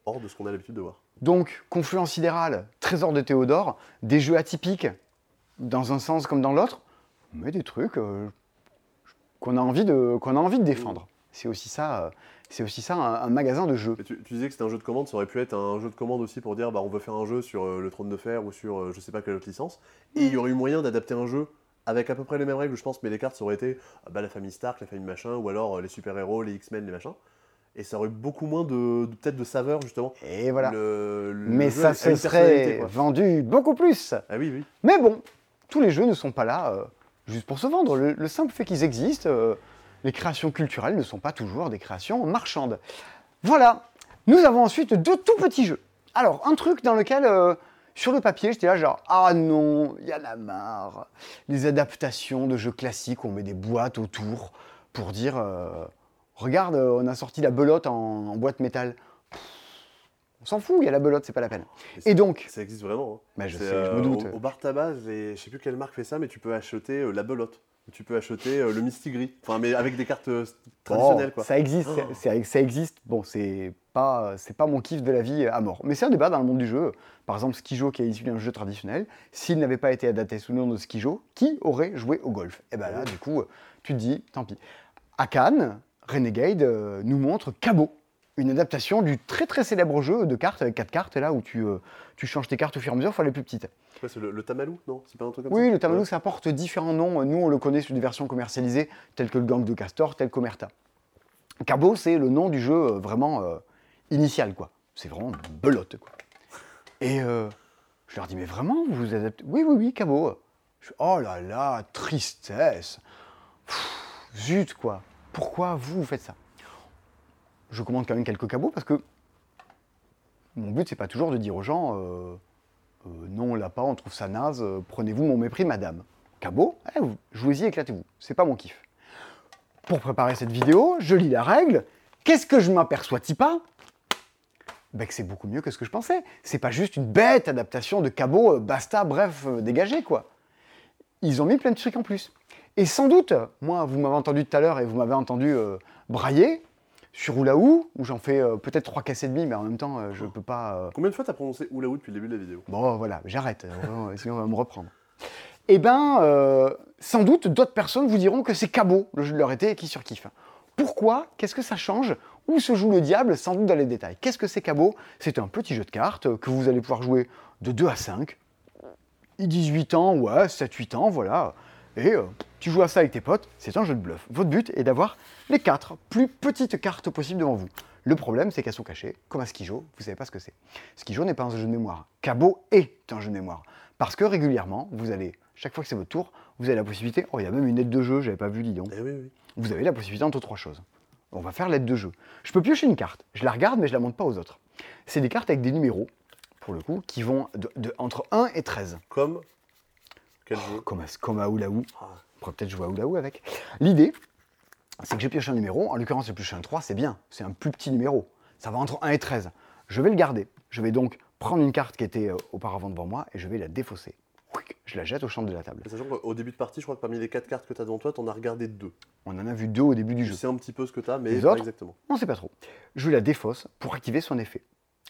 hors de ce qu'on a l'habitude de voir. Donc, Confluence sidérale, Trésor de Théodore, des jeux atypiques, dans un sens comme dans l'autre, mais des trucs euh, qu'on a, envie de- qu'on a envie de défendre. C'est aussi ça, euh, c'est aussi ça un, un magasin de jeux. Tu, tu disais que c'était un jeu de commande, ça aurait pu être un jeu de commande aussi pour dire bah, on veut faire un jeu sur euh, le trône de fer ou sur je sais pas quelle autre licence. Et il y aurait eu moyen d'adapter un jeu avec à peu près les mêmes règles, je pense, mais les cartes ça aurait été ah, bah, la famille Stark, la famille machin, ou alors les super-héros, les X-Men, les machins. Et ça aurait eu beaucoup moins de, de- peut-être de saveur justement. Et voilà. Le- le Mais jeu ça se serait vendu beaucoup plus. Ah oui, oui. Mais bon, tous les jeux ne sont pas là euh, juste pour se vendre. Le, le simple fait qu'ils existent, euh, les créations culturelles ne sont pas toujours des créations marchandes. Voilà. Nous avons ensuite deux tout petits jeux. Alors, un truc dans lequel, euh, sur le papier, j'étais là genre, ah non, il y en a marre. Les adaptations de jeux classiques, on met des boîtes autour pour dire, regarde, euh, on a sorti la belote en, en boîte métal. Pff, On s'en fout, il y a la belote, c'est pas la peine. Et donc, Ça existe vraiment. hein. bah, je sais, je euh, me doute. Au, au bar tabac, je sais plus quelle marque fait ça, mais tu peux acheter euh, la belote. Tu peux acheter le Mistigris. Enfin, mais avec des cartes traditionnelles, Oh, quoi. Ça existe, Oh. ça existe. Bon, c'est pas, c'est pas mon kiff de la vie à mort. Mais c'est un débat dans le monde du jeu. Par exemple, Skijo qui est issu d'un jeu traditionnel, s'il n'avait pas été adapté sous le nom de Skijo, qui aurait joué au golf? Et ben là, du coup, tu te dis, tant pis. À Cannes, Renegade euh, nous montre Cabo, une adaptation du très très célèbre jeu de cartes avec quatre cartes là où tu, euh, tu changes tes cartes au fur et à mesure, enfin les plus petites. C'est le, le tamalou Non? C'est pas un truc comme Oui, ça? le Tamalou, Ouais. ça porte différents noms. Nous, on le connaît sous des versions commercialisées, telles que le Gang de Castor, tel qu'Omerta. Cabo, c'est le nom du jeu euh, vraiment euh, initial, quoi. C'est vraiment belote, quoi. Et je leur dis, mais vraiment, vous vous adaptez? Oui, oui, oui, Cabo. Je oh là là, tristesse. Pff, zut, quoi. Pourquoi vous, vous faites ça? Je commande quand même quelques cabots parce que mon but, c'est pas toujours de dire aux gens. euh, euh, non, on l'a pas, on trouve ça naze, euh, prenez-vous mon mépris, madame. Cabot, eh, jouez-y, éclatez-vous. C'est pas mon kiff. Pour préparer cette vidéo, je lis la règle. Qu'est-ce que je m'aperçois-t-il pas? Ben que c'est beaucoup mieux que ce que je pensais. C'est pas juste une bête adaptation de Cabot, basta, bref, dégagé, quoi. Ils ont mis plein de trucs en plus. Et sans doute, moi, vous m'avez entendu tout à l'heure et vous m'avez entendu euh, brailler sur Oulaou, où j'en fais euh, peut-être trois casses et demi, mais en même temps, euh, je peux pas. euh, Combien de fois t'as prononcé oulaou depuis le début de la vidéo? Bon, voilà, j'arrête, sinon on va me reprendre. Eh bien, euh, sans doute, d'autres personnes vous diront que c'est cabot, le jeu de leur été, et qui surkiffe. Pourquoi? Qu'est-ce que ça change? Où se joue le diable? Sans doute dans les détails. Qu'est-ce que c'est cabot C'est un petit jeu de cartes que vous allez pouvoir jouer de 2 à 5. 18 ans, ouais, 7-8 ans, voilà. Et euh, tu joues à ça avec tes potes, c'est un jeu de bluff. Votre but est d'avoir les 4 plus petites cartes possibles devant vous. Le problème, c'est qu'elles sont cachées, comme à Skijo, vous ne savez pas ce que c'est. Skijo n'est pas un jeu de mémoire. Cabot est un jeu de mémoire. Parce que régulièrement, vous allez, chaque fois que c'est votre tour, vous avez la possibilité. Oh, il y a même une aide de jeu, j'avais pas vu, dis donc. Eh oui, oui. Vous avez la possibilité entre trois choses. On va faire l'aide de jeu. Je peux piocher une carte. Je la regarde, mais je la montre pas aux autres. C'est des cartes avec des numéros, pour le coup, qui vont de, de- entre 1 et 13. Comme Quel jeu Comme à, comme à Oulaou. On pourrait peut-être jouer à Oulaou avec. L'idée, c'est que j'ai pioché un numéro. En l'occurrence, j'ai pioché un 3, c'est bien. C'est un plus petit numéro. Ça va entre 1 et 13. Je vais le garder. Je vais donc prendre une carte qui était euh, auparavant devant moi et je vais la défausser. Je la jette au centre de la table. Sachant qu'au début de partie, je crois que parmi les 4 cartes que t'as devant toi, t'en as regardé deux. On en a vu deux au début du Je jeu. sais un petit peu ce que mais Les pas autres exactement. On ne sait pas trop. Je la défausse pour activer son effet.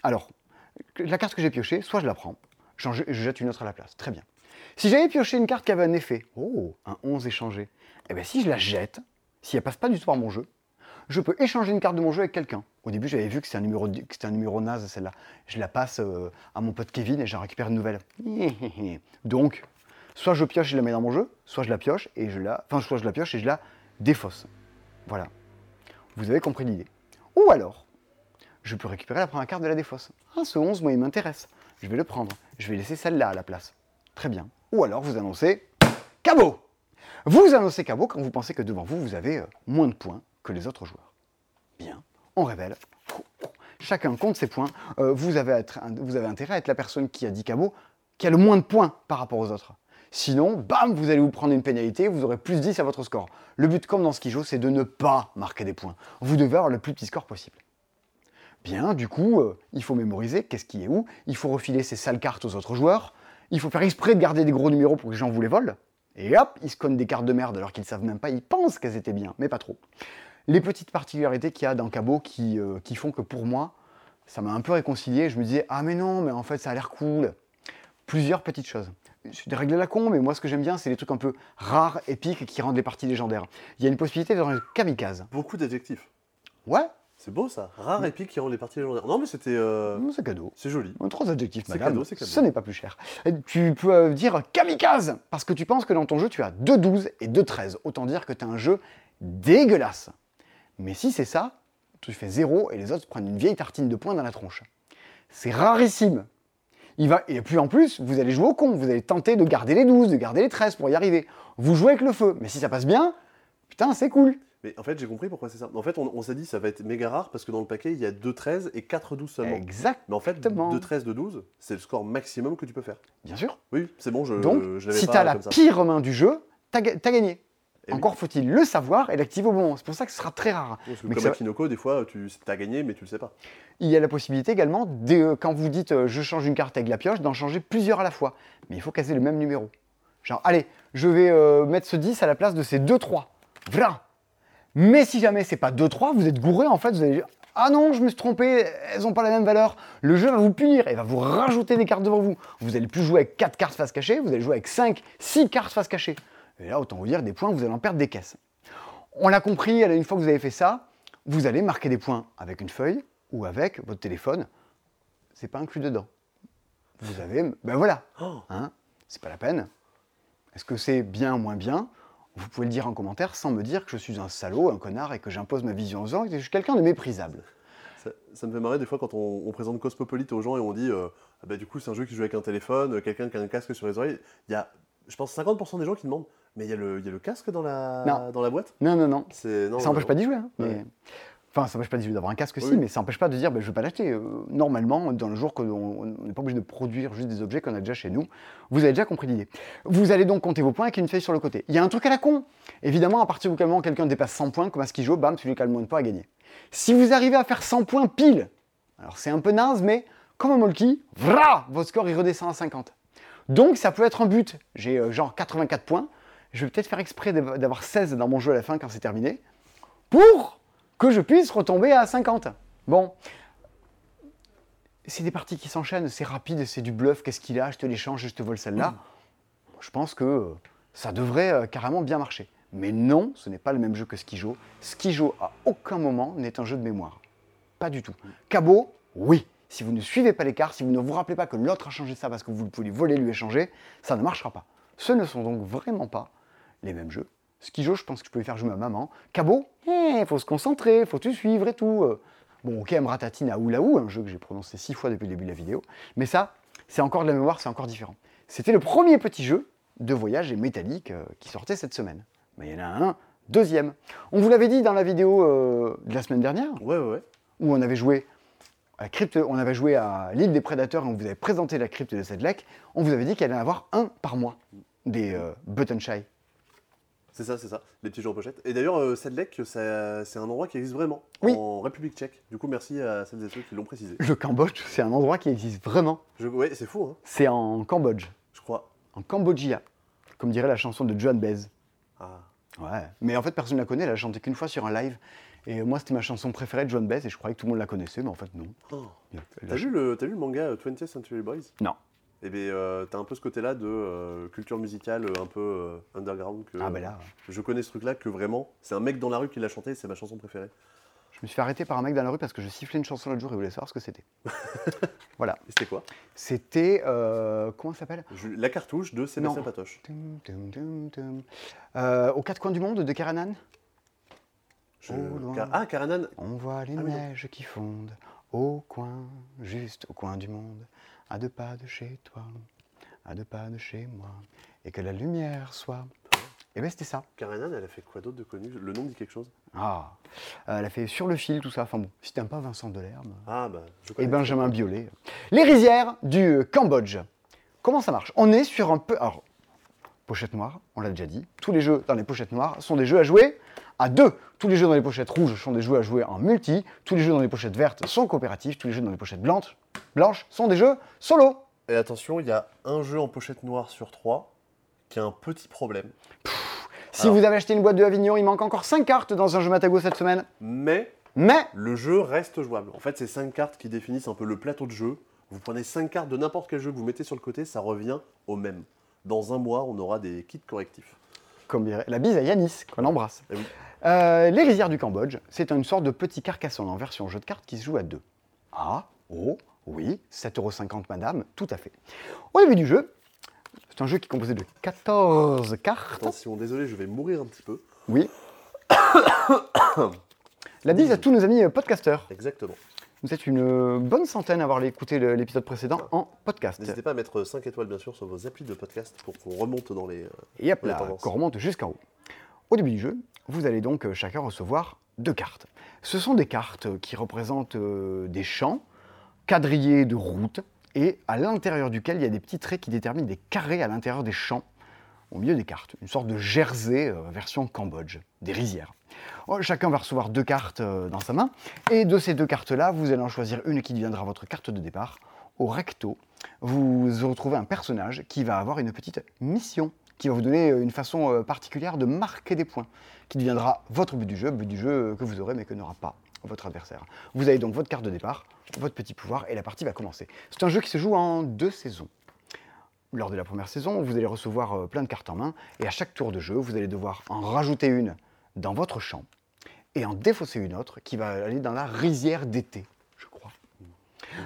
Alors, la carte que j'ai piochée, soit je la prends, je jette une autre à la place. Très bien. Si j'avais pioché une carte qui avait un effet, oh, un 11 échangé, eh bien si je la jette, si elle passe pas du tout par mon jeu, je peux échanger une carte de mon jeu avec quelqu'un. Au début, j'avais vu que c'était un numéro, que un numéro naze, celle-là. Je la passe euh, à mon pote Kevin et j'en récupère une nouvelle. Donc, soit je pioche et je la mets dans mon jeu, soit je la pioche et je la, enfin, soit je la pioche et je la défausse. Voilà. Vous avez compris l'idée. Ou alors, je peux récupérer la première carte de la défausse. Ah, ce 11, moi, il m'intéresse. Je vais le prendre. Je vais laisser celle-là à la place. Très bien. Ou alors, vous annoncez cabot. Vous annoncez cabot quand vous pensez que devant vous, vous avez euh, moins de points que les autres joueurs. Bien. On révèle. Chacun compte ses points. Euh, vous, avez intérêt à être la personne qui a dit cabot, qui a le moins de points par rapport aux autres. Sinon, bam, vous allez vous prendre une pénalité, vous aurez plus 10 à votre score. Le but, comme dans ce qui joue, c'est de ne pas marquer des points. Vous devez avoir le plus petit score possible. Bien, du coup, euh, il faut mémoriser qu'est-ce qui est où, il faut refiler ces sales cartes aux autres joueurs, il faut faire exprès de garder des gros numéros pour que les gens vous les volent, et hop, ils se connent des cartes de merde alors qu'ils savent même pas, ils pensent qu'elles étaient bien, mais pas trop. Les petites particularités qu'il y a dans Cabot qui, euh, qui font que pour moi, ça m'a un peu réconcilié, je me disais, ah mais non, mais en fait ça a l'air cool. Plusieurs petites choses. C'est des règles à la con, mais moi ce que j'aime bien, c'est les trucs un peu rares, épiques, qui rendent les parties légendaires. Il y a une possibilité de dans le kamikaze. Beaucoup d'adjectifs. Ouais, C'est beau ça. Rare épique qui rend les parties légendaires. Non, mais c'était. euh, c'est cadeau. C'est joli. Trois adjectifs, C'est madame. cadeau, c'est cadeau. Ce n'est pas plus cher. Et Tu peux euh, dire kamikaze parce que tu penses que dans ton jeu, tu as 2 12 et 2 13. Autant dire que tu as un jeu dégueulasse. Mais si c'est ça, tu fais 0 et les autres prennent une vieille tartine de poing dans la tronche. C'est rarissime. Il va, et puis en plus, vous allez jouer au con. Vous allez tenter de garder les 12, de garder les 13 pour y arriver. Vous jouez avec le feu. Mais si ça passe bien, putain, c'est cool. Mais en fait, j'ai compris pourquoi c'est ça. En fait, on, on s'est dit ça va être méga rare parce que dans le paquet, il y a 2 13 et 4 12 seulement. Exact. Mais en fait, Exactement. 2 13 de 12, c'est le score maximum que tu peux faire. Bien sûr. Oui, c'est bon, je, Donc, je si tu as la ça. pire main du jeu, t'as ga- t'as gagné. Et oui. Encore faut-il le savoir et l'activer au bon moment. C'est pour ça que ce sera très rare. Parce que Mais comme ça- à Kinoko, des fois, tu as gagné, mais tu le sais pas. Il y a la possibilité également, de, quand vous dites euh, je change une carte avec la pioche, d'en changer plusieurs à la fois. Mais il faut caser le même numéro. Genre, allez, je vais euh, mettre ce 10 à la place de ces 2-3. Voilà. Mais si jamais c'est pas 2-3, vous êtes gouré, en fait, vous allez dire Ah non, je me suis trompé, elles n'ont pas la même valeur. Le jeu va vous punir et va vous rajouter des cartes devant vous. Vous allez plus jouer avec 4 cartes face cachée, vous allez jouer avec 5, 6 cartes face cachée. Et là, autant vous dire, des points, vous allez en perdre des caisses. On l'a compris, une fois que vous avez fait ça, vous allez marquer des points avec une feuille ou avec votre téléphone. C'est pas inclus dedans. Vous avez, ben voilà, Oh, hein, c'est pas la peine. Est-ce que c'est bien ou moins bien? Vous pouvez le dire en commentaire sans me dire que je suis un salaud, un connard et que j'impose ma vision aux gens et que je suis quelqu'un de méprisable. ça, ça me fait marrer des fois quand on, on présente Cosmopolite aux gens et on dit euh, Ah bah, du coup, c'est un jeu qui joue avec un téléphone, euh, quelqu'un qui a un casque sur les oreilles. Il y a, je pense, 50% des gens qui demandent Mais il y, a le- il y a le casque dans la, Non. dans la boîte? Non, non, non. Ça n'empêche pas d'y jouer. hein, mais- Ouais. Enfin, ça n'empêche pas d'avoir un casque aussi, Oui. mais ça n'empêche pas de dire ben, je ne veux pas l'acheter. Euh, normalement, dans le jour qu'on on n'est pas obligé de produire juste des objets qu'on a déjà chez nous, vous avez déjà compris l'idée. Vous allez donc compter vos points avec une feuille sur le côté. Il y a un truc à la con. Évidemment, à partir du moment où quelqu'un dépasse 100 points, comme à Skijo, bam, celui qui a le moins de points a gagné. Si vous arrivez à faire 100 points pile, alors c'est un peu naze, mais comme un Molki, vra, votre score il redescend à 50. Donc ça peut être un but. J'ai euh, genre 84 points. Je vais peut-être faire exprès d'av- d'avoir 16 dans mon jeu à la fin quand c'est terminé, pour que je puisse retomber à 50. Bon. C'est des parties qui s'enchaînent, c'est rapide, c'est du bluff, qu'est-ce qu'il a, je te l'échange, je te vole celle-là. Je pense que euh, ça devrait euh, carrément bien marcher. Mais non, ce n'est pas le même jeu que Skijo. Skijo, à aucun moment, n'est un jeu de mémoire. Pas du tout. Cabot, oui. Si vous ne suivez pas les cartes, si vous ne vous rappelez pas que l'autre a changé ça parce que vous pouvez voler, lui échanger, ça ne marchera pas. Ce ne sont donc vraiment pas les mêmes jeux. Skijo, je pense que je pouvais faire jouer ma maman. Cabot, il faut se concentrer, il faut tout suivre et tout. Euh, Bon, ok, Mratatine à Oulaou, un jeu que j'ai prononcé six fois depuis le début de la vidéo. Mais ça, c'est encore de la mémoire, c'est encore différent. C'était le premier petit jeu de voyage et métallique euh, qui sortait cette semaine. Mais il y en a un deuxième. On vous l'avait dit dans la vidéo euh, de la semaine dernière, Ouais, ouais, ouais. où on avait joué à crypte, on avait joué à l'île des prédateurs et on vous avait présenté la crypte de Sedlec. On vous avait dit qu'il allait y en avoir un par mois des euh, Button Shy. C'est ça, c'est ça, les petits jeux en pochette. Et d'ailleurs, euh, Sedlec, ça- c'est un endroit qui existe vraiment, Oui. en République tchèque. Du coup, merci à celles et ceux qui l'ont précisé. Le Cambodge, c'est un endroit qui existe vraiment. Je, ouais, c'est fou, hein, C'est en Cambodge, je crois. en Cambodgia, comme dirait la chanson de Joan Baez. Ah. Ouais. Mais en fait, personne ne la connaît. Elle a chanté qu'une fois sur un live. Et moi, c'était ma chanson préférée de Joan Baez et je croyais que tout le monde la connaissait, mais en fait, non. Oh. T'as vu, le, t'as vu le manga euh, 20th Century Boys? Non. Eh bien, euh, t'as un peu ce côté-là de euh, culture musicale euh, un peu euh, underground. Que, Ah, ben là, Je connais ce truc-là que vraiment, c'est un mec dans la rue qui l'a chanté, c'est ma chanson préférée. je me suis fait arrêter par un mec dans la rue parce que je sifflais une chanson l'autre jour et voulait savoir ce que c'était. voilà. Et c'était quoi? C'était. comment ça s'appelle? La cartouche de Sébastien Non. Patoche. Tum, tum, tum, tum. Aux quatre coins du monde de Karanan? Je-. Car- Ah, Karanan On voit les Ah non. neiges qui fondent au coin, juste au coin du monde, à deux pas de chez toi, à deux pas de chez moi, et que la lumière soit. Et ben c'était ça. Karanan, elle a fait quoi d'autre de connu? Le nom dit quelque chose Ah, Euh, elle a fait sur le fil tout ça. Enfin bon, si t'aimes pas Vincent Delerme Ah, bah, je et connais. Benjamin Biolay. Les rizières du Cambodge. Comment ça marche? On est sur un peu. Alors, pochette noire, on l'a déjà dit. Tous les jeux dans les pochettes noires sont des jeux à jouer à deux. Tous les jeux dans les pochettes rouges sont des jeux à jouer en multi. Tous les jeux dans les pochettes vertes sont coopératifs. Tous les jeux dans les pochettes blanches, blanches sont des jeux solo. Et attention, il y a un jeu en pochette noire sur trois qui a un petit problème. Si Alors. vous avez acheté une boîte de Avignon, il manque encore 5 cartes dans un jeu Matago cette semaine. Mais Mais le jeu reste jouable. En fait, c'est cinq cartes qui définissent un peu le plateau de jeu. Vous prenez cinq cartes de n'importe quel jeu que vous mettez sur le côté, ça revient au même. Dans un mois, on aura des kits correctifs. comme dirait la bise à Yanis, qu'on embrasse. Eh oui. Euh, les rizières du Cambodge, c'est une sorte de petit carcassonne en version jeu de cartes qui se joue à deux. Ah, oh, oui, 7,50€ madame, tout à fait. Au début du jeu, c'est un jeu qui est composé de 14 cartes. Attention, désolé, je vais mourir un petit peu. Oui. La bise à tous nos amis euh, podcasteurs. Exactement. Vous êtes une euh, bonne centaine à avoir écouté l'épisode précédent en podcast. N'hésitez pas à mettre 5 étoiles, bien sûr, sur vos applis de podcast pour qu'on remonte dans les. euh, Et hop là, qu'on remonte jusqu'en haut. Au début du jeu, vous allez donc chacun recevoir deux cartes. Ce sont des cartes qui représentent des champs quadrillés de routes et à l'intérieur duquel il y a des petits traits qui déterminent des carrés à l'intérieur des champs au milieu des cartes. Une sorte de jersey euh, version Cambodge, des rizières. Oh, chacun va recevoir deux cartes euh, dans sa main et de ces deux cartes-là, vous allez en choisir une qui deviendra votre carte de départ. Au recto, vous retrouvez un personnage qui va avoir une petite mission qui va vous donner euh, une façon particulière de marquer des points, qui deviendra votre but du jeu, but du jeu que vous aurez mais que n'aura pas votre adversaire. Vous avez donc votre carte de départ, votre petit pouvoir et la partie va commencer. C'est un jeu qui se joue en deux saisons. Lors de la première saison, vous allez recevoir euh, plein de cartes en main et à chaque tour de jeu, vous allez devoir en rajouter une dans votre champ et en défausser une autre qui va aller dans la rizière d'été, je crois.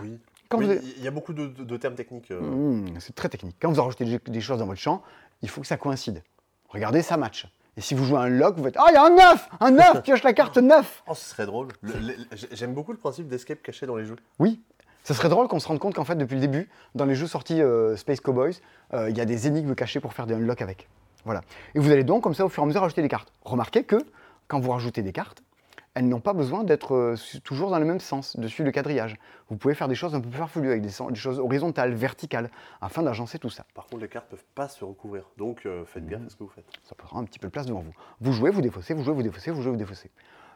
Oui. Avez- Il y a beaucoup de, de- de termes techniques. euh, Mmh, c'est très technique. Quand vous rajoutez des, des choses dans votre champ, il faut que ça coïncide. Regardez, ça match. Et si vous jouez un lock, vous faites Ah, il y a un 9 Un 9 Pioche la carte 9 Oh, ce serait drôle. Le- le- le- J'aime beaucoup le principe d'escape caché dans les jeux. Oui. Ça serait drôle qu'on se rende compte qu'en fait, depuis le début, dans les jeux sortis euh, Space Cowboys, euh, il y a des énigmes cachées pour faire des unlocks avec. Voilà. Et vous allez donc, comme ça, au fur et à mesure, rajouter des cartes. Remarquez que, quand vous rajoutez des cartes, elles n'ont pas besoin d'être euh, toujours dans le même sens, dessus le quadrillage. Vous pouvez faire des choses un peu plus farfelues, avec des, choses horizontales, verticales, afin d'agencer tout ça. Par contre, les cartes peuvent pas se recouvrir. Donc, euh, faites gaffe à ce que vous faites. Ça prendra un petit peu de place devant vous. Vous jouez, vous défaussez, vous jouez, vous défaussez, vous jouez, vous défaussez.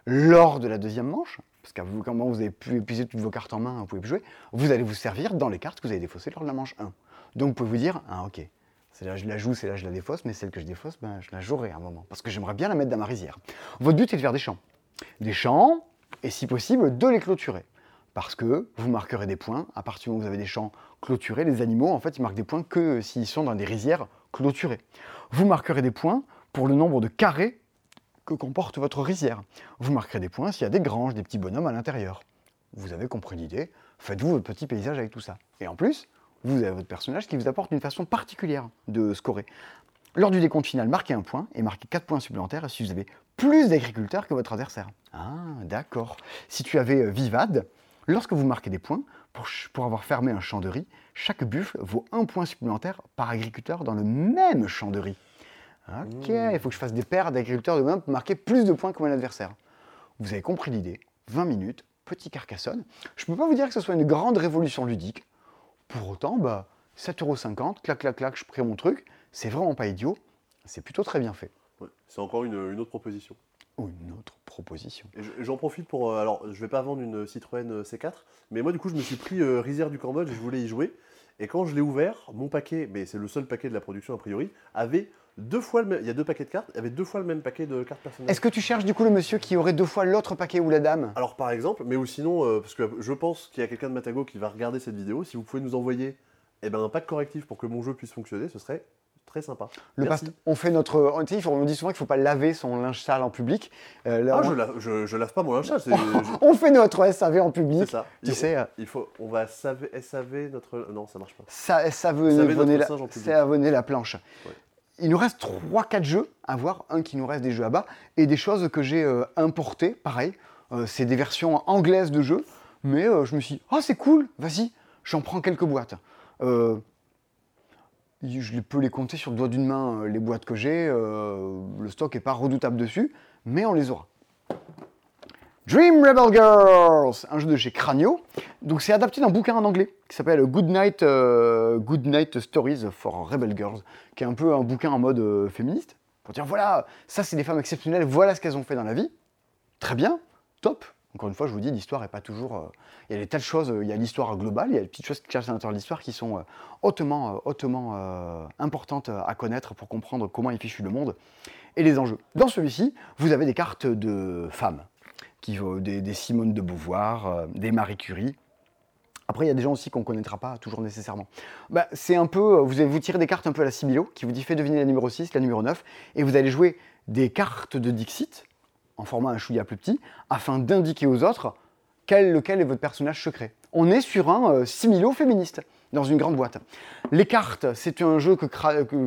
Lors de la deuxième manche, parce qu'à vous, quand vous avez pu épuiser toutes vos cartes en main, vous pouvez plus jouer, vous allez vous servir dans les cartes que vous avez défaussées lors de la manche 1. Donc vous pouvez vous dire, ah ok, c'est là je la joue, c'est là je la défausse, mais celle que je défausse, ben, je la jouerai à un moment, parce que j'aimerais bien la mettre dans ma rizière. Votre but est de faire des champs. Des champs, et si possible, de les clôturer. Parce que vous marquerez des points, à partir du moment où vous avez des champs clôturés, les animaux, en fait, ils marquent des points que s'ils sont dans des rizières clôturées. Vous marquerez des points pour le nombre de carrés que comporte votre rizière. Vous marquerez des points s'il y a des granges, des petits bonhommes à l'intérieur. Vous avez compris l'idée, faites-vous votre petit paysage avec tout ça. Et en plus, vous avez votre personnage qui vous apporte une façon particulière de scorer. Lors du décompte final, marquez un point et marquez 4 points supplémentaires si vous avez plus d'agriculteurs que votre adversaire. Ah, d'accord. Si tu avais euh, Vivad, lorsque vous marquez des points, pour, avoir fermé un champ de riz, chaque buffle vaut un point supplémentaire par agriculteur dans le même champ de riz. Ok, il faut que je fasse des paires d'agriculteurs de même pour marquer plus de points que mon adversaire. Vous avez compris l'idée. 20 minutes, petit carcassonne. Je ne peux pas vous dire que ce soit une grande révolution ludique. Pour autant, bah, 7,50€, clac, clac, clac, je prends mon truc. C'est vraiment pas idiot. C'est plutôt très bien fait. Ouais. C'est encore une, une autre proposition. Ou une autre proposition. J'en profite pour. euh, alors, je vais pas vendre une Citroën euh, C4, mais moi, du coup, je me suis pris euh, Rizière du Cambodge et je voulais y jouer. Et quand je l'ai ouvert, mon paquet, mais c'est le seul paquet de la production a priori, avait deux fois le même. Il y a deux paquets de cartes, il y avait deux fois le même paquet de cartes personnelles. Est-ce que tu cherches du coup le monsieur qui aurait deux fois l'autre paquet ou la dame? Alors, par exemple, mais ou sinon, euh, parce que je pense qu'il y a quelqu'un de Matago qui va regarder cette vidéo, si vous pouvez nous envoyer eh ben, un pack correctif pour que mon jeu puisse fonctionner, ce serait très sympa. le Merci. past- On fait notre. faut- on dit souvent qu'il ne faut pas laver son linge sale en public. Euh, là, Ah, on... je, lave, je, je lave pas mon linge sale, on fait notre SAV en c'est public. ça. Tu Il- sais, euh, Il faut, on va SAV, SAV notre. Non, ça marche pas. Ça, notre la, la planche. Ouais. Il nous reste 3-4 jeux à voir. Un qui nous reste des jeux à bas et des choses que j'ai euh, importées. Pareil, euh, c'est des versions anglaises de jeux. Mais je me suis dit, ah c'est cool, vas-y, j'en prends quelques boîtes. Euh, je peux les compter sur le doigt d'une main, euh, les boîtes que j'ai. euh, le stock n'est pas redoutable dessus, mais on les aura. Dream Rebel Girls, un jeu de chez Cranio. Donc c'est adapté d'un bouquin en anglais qui s'appelle Good Night, euh, Stories for Rebel Girls, qui est un peu un bouquin en mode féministe. Pour dire voilà, ça c'est des femmes exceptionnelles, voilà ce qu'elles ont fait dans la vie. Très bien, top. Encore une fois, je vous dis, l'histoire n'est pas toujours. euh, il y a des tas de choses, euh, il y a l'histoire globale, il y a des petites choses qui cachent à l'intérieur de l'histoire qui sont euh, hautement, importantes à connaître pour comprendre comment est fichu le monde et les enjeux. Dans celui-ci, vous avez des cartes de femmes, qui, des, des Simone de Beauvoir, des Marie Curie, Après, il y a des gens aussi qu'on ne connaîtra pas toujours nécessairement. Bah, c'est un peu, vous vous tirer des cartes un peu à la Sibilo, qui vous dit fait deviner la numéro 6, la numéro 9, et vous allez jouer des cartes de Dixit, en format un chouïa plus petit, afin d'indiquer aux autres quel, lequel est votre personnage secret. On est sur un euh, Similo féministe, dans une grande boîte. Les cartes, c'est un jeu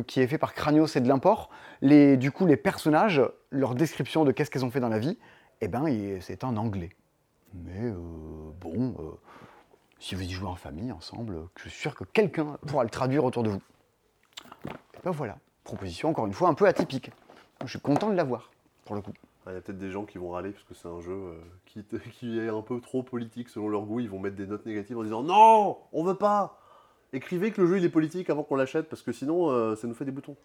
qui est fait par Cranio, c'est de l'import. Les, du coup, les personnages, leur description de qu'est-ce qu'ils ont fait dans la vie, eh ben, c'est en anglais. Mais euh, bon, euh, si vous y jouez en famille, ensemble, je suis sûr que quelqu'un pourra le traduire autour de vous. Et ben voilà, proposition encore une fois un peu atypique. Je suis content de l'avoir, pour le coup. Ah, Il y a peut-être des gens qui vont râler parce que c'est un jeu euh, qui, qui est un peu trop politique selon leur goût. Ils vont mettre des notes négatives en disant non, on veut pas. Écrivez que le jeu il est politique avant qu'on l'achète parce que sinon euh, ça nous fait des boutons.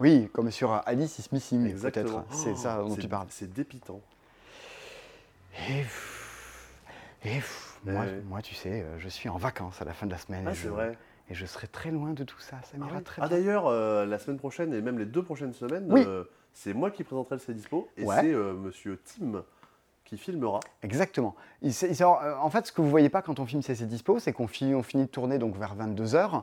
Oui, comme sur Alice is Missing, peut-être. C'est ça dont tu parles. C'est dépitant. Et, et moi, tu sais, euh, je suis en vacances à la fin de la semaine. Ah et, c'est je, vrai. et je serai très loin de tout ça. Ça Ah, m'ira ouais. très Ah, bien. d'ailleurs, euh, la semaine prochaine et même les deux prochaines semaines, Oui. euh, c'est moi qui présenterai le Cdispo et Ouais. c'est euh, Monsieur Tim qui filmera. Exactement. Il il euh, en fait, ce que vous voyez pas quand on filme CC Dispo, c'est qu'on fi- on finit de tourner donc vers 22h.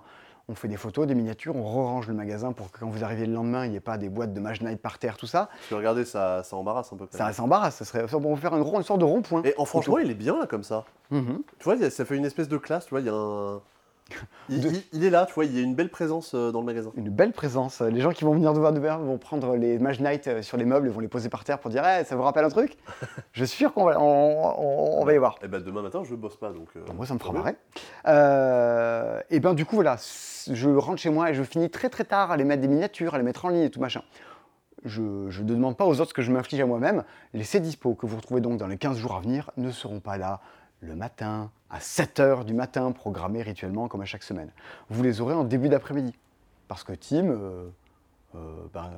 On fait des photos, des miniatures, on re-range le magasin pour que quand vous arrivez le lendemain, il n'y ait pas des boîtes de Mage Knight par terre, tout ça. Parce que regardez, ça, ça embarrasse un peu. Ça même. s'embarrasse, ça serait on faire une, sorte de rond-point. Et en franchement, il est bien là comme ça. Mhm. Tu vois, ça fait une espèce de classe. Tu vois, il y a un. Il, De- il- il est là, tu vois, il y a une belle présence euh, dans le magasin. Une belle présence. Les gens qui vont venir de voir de vont prendre les Mage Knight euh, sur les meubles et vont les poser par terre pour dire Eh, ça vous rappelle un truc? Je suis sûr qu'on va, on, on- on va y voir. Et ben demain matin, je bosse pas donc. euh, moi, ça me fera marrer. Euh, et ben du coup, voilà, je rentre chez moi et je finis très très tard à les mettre des miniatures, à les mettre en ligne et tout machin. Je je ne demande pas aux autres ce que je m'inflige à moi-même. Les C dispo que vous retrouvez donc dans les 15 jours à venir ne seront pas là le matin, à 7h du matin, programmés rituellement comme à chaque semaine. Vous les aurez en début d'après-midi. Parce que Tim, euh, euh, ben,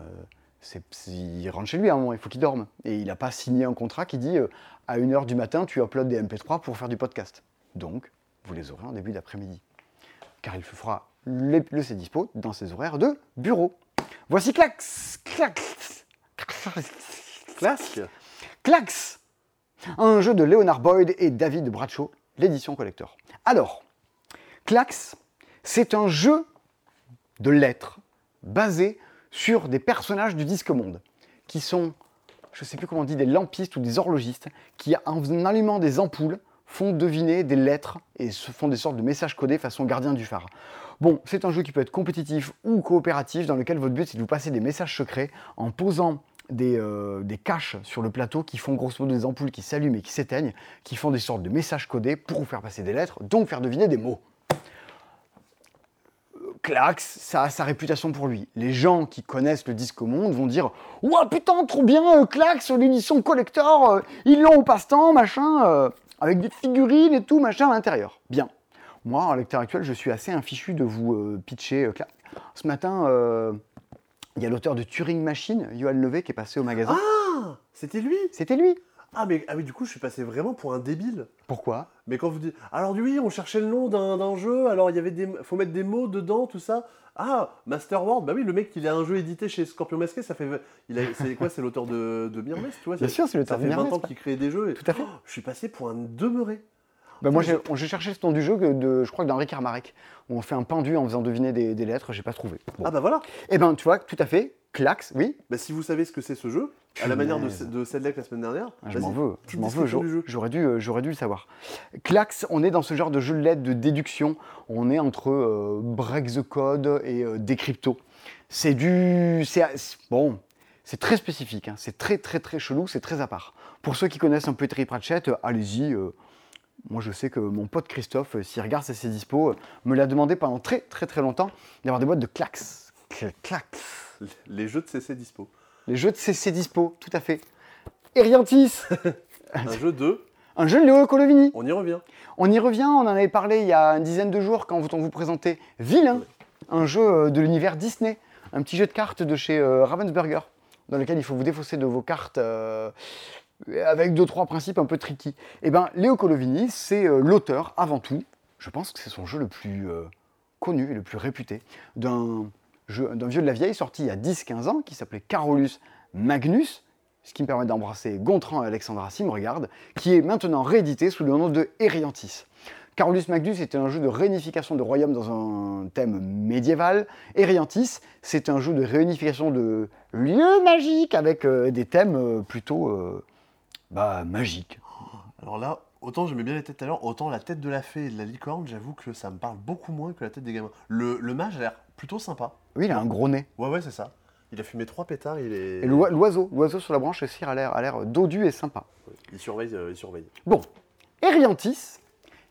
euh, il rentre chez lui à un moment, il faut qu'il dorme. Et il n'a pas signé un contrat qui dit à 1h du matin, tu uploads des MP3 pour faire du podcast. Donc, vous les aurez en début d'après-midi. Car il fera le, C dispo dans ses horaires de bureau. Voici Clax Clax Clasque Clax Un jeu de Leonard Boyd et David Bradshaw, l'édition collector. Alors, Clax, c'est un jeu de lettres basé sur des personnages du disque monde qui sont, je ne sais plus comment on dit, des lampistes ou des horlogistes qui, en allumant des ampoules, font deviner des lettres et se font des sortes de messages codés façon gardien du phare. Bon, c'est un jeu qui peut être compétitif ou coopératif dans lequel votre but c'est de vous passer des messages secrets en posant des, euh, des caches sur le plateau qui font grosso modo des ampoules qui s'allument et qui s'éteignent, qui font des sortes de messages codés pour vous faire passer des lettres, donc faire deviner des mots. Clax, ça a sa réputation pour lui. Les gens qui connaissent le disque monde vont dire Ouah putain, trop bien, euh, Clax, l'édition collector, euh, ils l'ont au passe-temps, machin, euh, avec des figurines et tout, machin à l'intérieur. Bien. Moi, en lecteur actuel, je suis assez infichu de vous euh, pitcher Clax. Ce matin, il y a l'auteur de Turing Machine, Johan Levé, qui est passé au magasin. Ah C'était lui C'était lui. ah mais, ah, mais du coup, je suis passé vraiment pour un débile. Pourquoi? Mais quand vous dites. Alors, oui, on cherchait le nom d'un jeu, alors il y avait des. faut mettre des mots dedans, tout ça. Ah, Master World, bah oui, le mec, il a un jeu édité chez Scorpion Masqué, ça fait. C'est quoi C'est l'auteur de, de Mirmes, tu vois Bien ça- sûr, c'est le Ça temps fait 20 ans qu'il crée des jeux. Et... Tout à fait. Oh, je suis passé pour un demeuré. Bah, moi, j'ai cherché ce nom du jeu, que de, je crois que d'Henri Carmarek, où on fait un pendu en faisant deviner des, des lettres, j'ai pas trouvé. Bon. Ah bah voilà. Eh ben, tu vois, tout à fait, Clax, oui, Bah, si vous savez ce que c'est ce jeu, à la manière de, de Sedlec la semaine dernière, Ah, je m'en veux, je m'en veux, j'aurais dû, euh, j'aurais dû le savoir. Clax, on est dans ce genre de jeu de lettres de déduction, on est entre euh, break the code et euh, décrypto. C'est du... c'est Bon, c'est très spécifique, hein, c'est très très très chelou, c'est très à part. Pour ceux qui connaissent un peu Terry Pratchett, euh, allez-y, euh, moi je sais que mon pote Christophe, euh, s'il regarde ses dispo, euh, me l'a demandé pendant très très très longtemps d'avoir des boîtes de Clax. Cl- Clax. Les jeux de CC dispo. Les jeux de CC dispo, tout à fait. Eriantis Un jeu de. Un jeu de Léo Colovini. On y revient. On y revient, on en avait parlé il y a une dizaine de jours quand on vous présentait Villain, un jeu euh, de l'univers Disney, un petit jeu de cartes de chez Ravensburger, dans lequel il faut vous défausser de vos cartes euh, avec deux, trois principes un peu tricky. Et bien, Léo Colovini, c'est euh, l'auteur avant tout, je pense que c'est son jeu le plus euh, connu et le plus réputé, d'un vieux de la vieille sorti il y a 10-15 ans qui s'appelait Carolus Magnus, ce qui me permet d'embrasser Gontran et Alexandra s'ils me regardent, qui est maintenant réédité sous le nom de Eriantis. Carolus Magnus était un jeu de réunification de royaumes dans un thème médiéval. Eriantis, c'est un jeu de réunification de lieux magiques avec euh, des thèmes plutôt bah, magiques. Alors là, autant j'aimais bien les têtes tout à l'heure, autant la tête de la fée et de la licorne, j'avoue que ça me parle beaucoup moins que la tête des gamins. Le, le mage a l'air plutôt sympa. Oui, il a un gros nez. Ouais, ouais, c'est ça. Il a fumé trois pétards, il est. Et l'oi- l'oiseau, l'oiseau sur la branche aussi a l'air, a l'air dodu et sympa. Il surveille, euh, il surveille. Bon, Eriantis,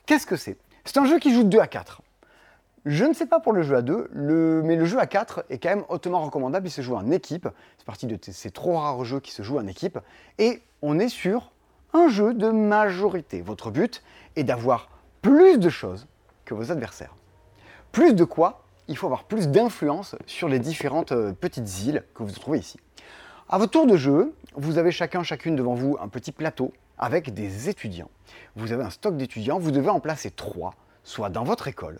qu'est-ce que c'est? C'est un jeu qui joue de 2 à 4. Je ne sais pas pour le jeu à 2, le- mais le jeu à 4 est quand même hautement recommandable. Il se joue en équipe. C'est parti de ces trop rares jeux qui se jouent en équipe. Et on est sur un jeu de majorité. Votre but est d'avoir plus de choses que vos adversaires. Plus de quoi? Il faut avoir plus d'influence sur les différentes euh, petites îles que vous trouvez ici. À votre tour de jeu, vous avez chacun, chacune devant vous un petit plateau avec des étudiants. Vous avez un stock d'étudiants, vous devez en placer trois, soit dans votre école.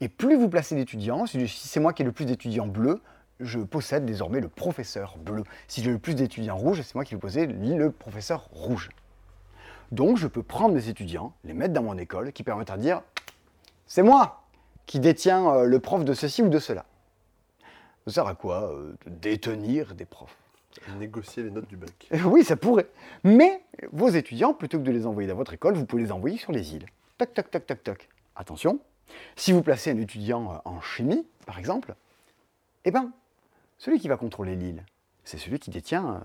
Et plus vous placez d'étudiants, si c'est moi qui ai le plus d'étudiants bleus, je possède désormais le professeur bleu. Si j'ai le plus d'étudiants rouges, c'est moi qui vais possède le professeur rouge. Donc je peux prendre mes étudiants, les mettre dans mon école, qui permettra de dire c'est moi qui détiens euh, le prof de ceci ou de cela. Ça sert à quoi euh, De détenir des profs? Négocier les notes du bac. Euh, Oui, ça pourrait. Mais vos étudiants, plutôt que de les envoyer dans votre école, vous pouvez les envoyer sur les îles. Toc, toc, toc, toc, toc. Attention, si vous placez un étudiant euh, en chimie, par exemple, eh ben, celui qui va contrôler l'île, c'est celui qui détient euh,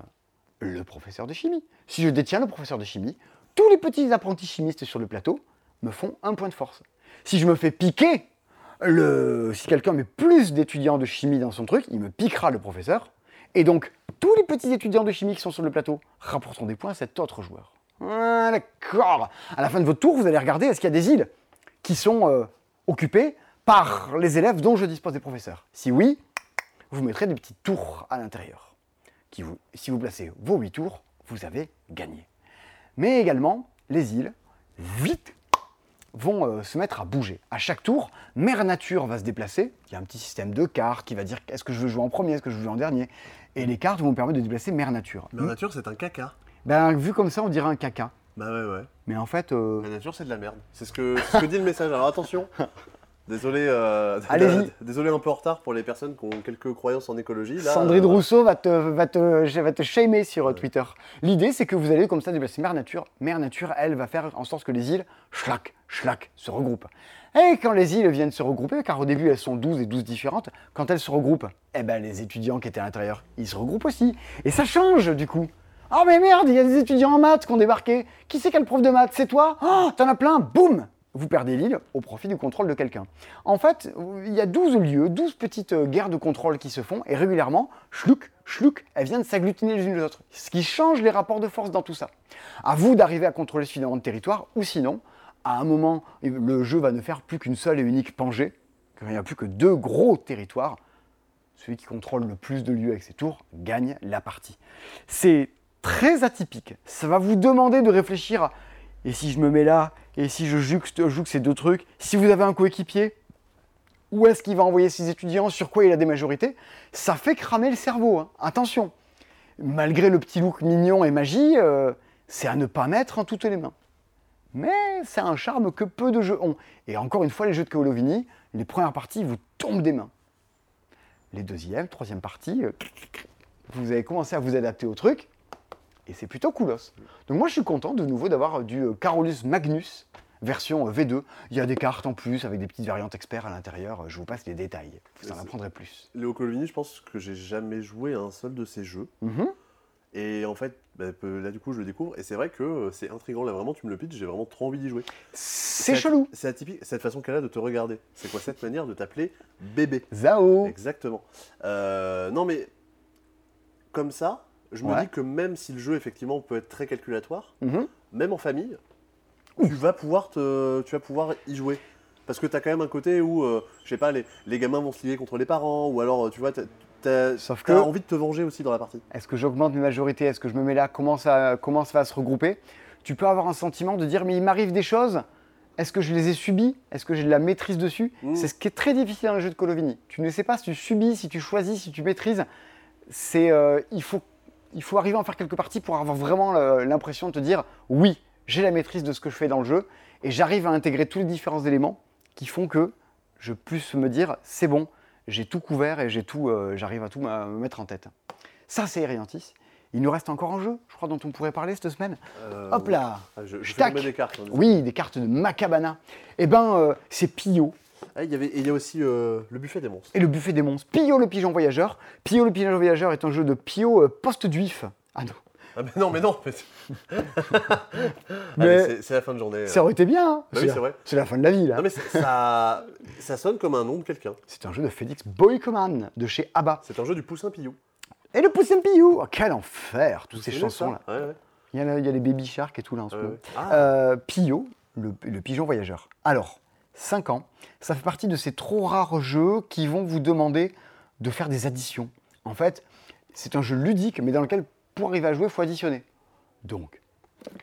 le professeur de chimie. Si je détiens le professeur de chimie, tous les petits apprentis chimistes sur le plateau me font un point de force. Si je me fais piquer, si quelqu'un met plus d'étudiants de chimie dans son truc, il me piquera le professeur. Et donc, tous les petits étudiants de chimie qui sont sur le plateau rapporteront des points à cet autre joueur. Ah, D'accord. À la fin de votre tour, vous allez regarder est-ce qu'il y a des îles qui sont euh, occupées par les élèves dont je dispose des professeurs. Si oui, vous mettrez des petites tours à l'intérieur. Qui vous- Si vous placez vos 8 tours, vous avez gagné. Mais également, les îles, vite, vont euh, se mettre à bouger. À chaque tour, Mère Nature va se déplacer. Il y a un petit système de cartes qui va dire est-ce que je veux jouer en premier, est-ce que je veux jouer en dernier. Et les cartes vont me permettre de déplacer Mère Nature. La nature, c'est un caca. Ben, vu comme ça, on dirait un caca. Bah ouais, ouais. Mais en fait, euh, La nature, c'est de la merde. C'est ce que, ce que dit le message. Alors attention. Désolé, euh, désolé un peu en retard pour les personnes qui ont quelques croyances en écologie. Là, Sandrine euh, Rousseau va te, va te, va te shamer sur euh, Twitter. L'idée, c'est que vous allez comme ça déplacer Mère Nature. Mère Nature, elle, va faire en sorte que les îles, schlac, schlac, se regroupent. Et quand les îles viennent se regrouper, car au début elles sont 12 et 12 différentes, quand elles se regroupent, eh ben les étudiants qui étaient à l'intérieur, ils se regroupent aussi. Et ça change du coup. Oh mais merde, il y a des étudiants en maths qui ont débarqué. Qui c'est quel prof de maths? C'est toi? Oh, t'en as plein Boum Vous perdez l'île au profit du contrôle de quelqu'un. En fait, il y a 12 lieux, 12 petites euh, guerres de contrôle qui se font, et régulièrement, chlouk, chlouk, elles viennent s'agglutiner les unes les autres. Ce qui change les rapports de force dans tout ça. À vous d'arriver à contrôler suffisamment de territoire, ou sinon, à un moment, le jeu va ne faire plus qu'une seule et unique pangée, qu'il n'y a plus que deux gros territoires. Celui qui contrôle le plus de lieux avec ses tours gagne la partie. C'est très atypique. Ça va vous demander de réfléchir à et si je me mets là, et si je juxte, ces deux trucs, si vous avez un coéquipier, où est-ce qu'il va envoyer ses étudiants, sur quoi il a des majorités, ça fait cramer le cerveau. hein. Attention, malgré le petit look mignon et magie, euh, c'est à ne pas mettre en toutes les mains. Mais c'est un charme que peu de jeux ont. Et encore une fois, les jeux de Kaolovini, les premières parties vous tombent des mains. Les deuxièmes, troisième parties, euh, vous avez commencé à vous adapter au truc, et c'est plutôt coolos. Donc moi je suis content de nouveau d'avoir du euh, Carolus Magnus version euh, V2. Il y a des cartes en plus avec des petites variantes experts à l'intérieur, Euh, je vous passe les détails, vous en apprendrez plus. Léo Colovini, je pense que j'ai jamais joué à un seul de ces jeux. Mhm. Et en fait, bah, là du coup, je le découvre. Et c'est vrai que euh, c'est intriguant. Là vraiment, tu me le pitches, j'ai vraiment trop envie d'y jouer. C'est chelou. C'est atypique, cette façon qu'elle a de te regarder. C'est quoi cette manière de t'appeler bébé? Zao. Exactement. Euh, non mais, comme ça, je me Ouais. dis que même si le jeu effectivement peut être très calculatoire, Mhm. même en famille, tu vas pouvoir te, tu vas pouvoir y jouer. Parce que tu as quand même un côté où, euh, je sais pas, les, les gamins vont se lier contre les parents, ou alors, tu vois, Sauf t'as que- envie de te venger aussi dans la partie. Est-ce que j'augmente mes majorités? Est-ce que je me mets là? Comment ça, comment ça va se regrouper? Tu peux avoir un sentiment de dire mais il m'arrive des choses. Est-ce que je les ai subies? Est-ce que j'ai de la maîtrise dessus? Mm. C'est ce qui est très difficile dans le jeu de Colovini. Tu ne sais pas si tu subis, si tu choisis, si tu maîtrises. C'est, euh, il, faut, il faut arriver à en faire quelques parties pour avoir vraiment le- l'impression de te dire oui, j'ai la maîtrise de ce que je fais dans le jeu, et j'arrive à intégrer tous les différents éléments qui font que je puisse me dire c'est bon, j'ai tout couvert et j'ai tout, euh, j'arrive à tout me me mettre en tête. Ça, c'est Eriantis. Il nous reste encore un jeu, je crois, dont on pourrait parler cette semaine. Euh, Hop là je, je Tac. des cartes. hein. Oui, des cartes de Macabana. Eh ben, euh, c'est Pio Ah, il y avait, et il y a aussi euh, le buffet des monstres. et le buffet des monstres. Pio le pigeon voyageur. Pio le pigeon voyageur est un jeu de Pio euh, post-duif. Ah non. Ah, mais non, mais non. mais- Mais- mais c'est- la fin de journée. Ça aurait été bien. hein. Bah oui, c'est vrai. C'est la fin de la vie, là. Non, mais ça, ça sonne comme un nom de quelqu'un. C'est un jeu de Félix Boykoman de chez ABBA. C'est un jeu du poussin Pillou. Et le Poussin Piou oh, Quel enfer, toutes ces. Ouais, ouais. Il y, a, il y a les Baby Shark et tout là en ce moment. ouais. Ah. Euh, Pio, le, le pigeon voyageur. Alors, 5 ans, ça fait partie de ces trop rares jeux qui vont vous demander de faire des additions. En fait, c'est un jeu ludique, mais dans lequel, pour arriver à jouer, il faut additionner. Donc,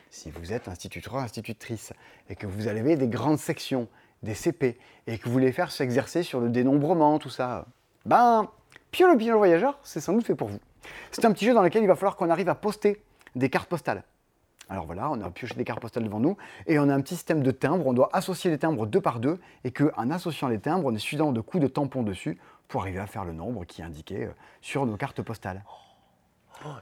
si vous êtes instituteur, institutrice, et que vous avez des grandes sections, des CP, et que vous voulez faire s'exercer sur le dénombrement, tout ça, ben, Pio le pigeon voyageur, c'est sans doute fait pour vous. C'est un petit jeu dans lequel il va falloir qu'on arrive à poster des cartes postales. Alors voilà, on a pioché des cartes postales devant nous et on a un petit système de timbres. On doit associer les timbres deux par deux et qu'en associant les timbres, on est suivant de coups de tampon dessus pour arriver à faire le nombre qui est indiqué euh, sur nos cartes postales.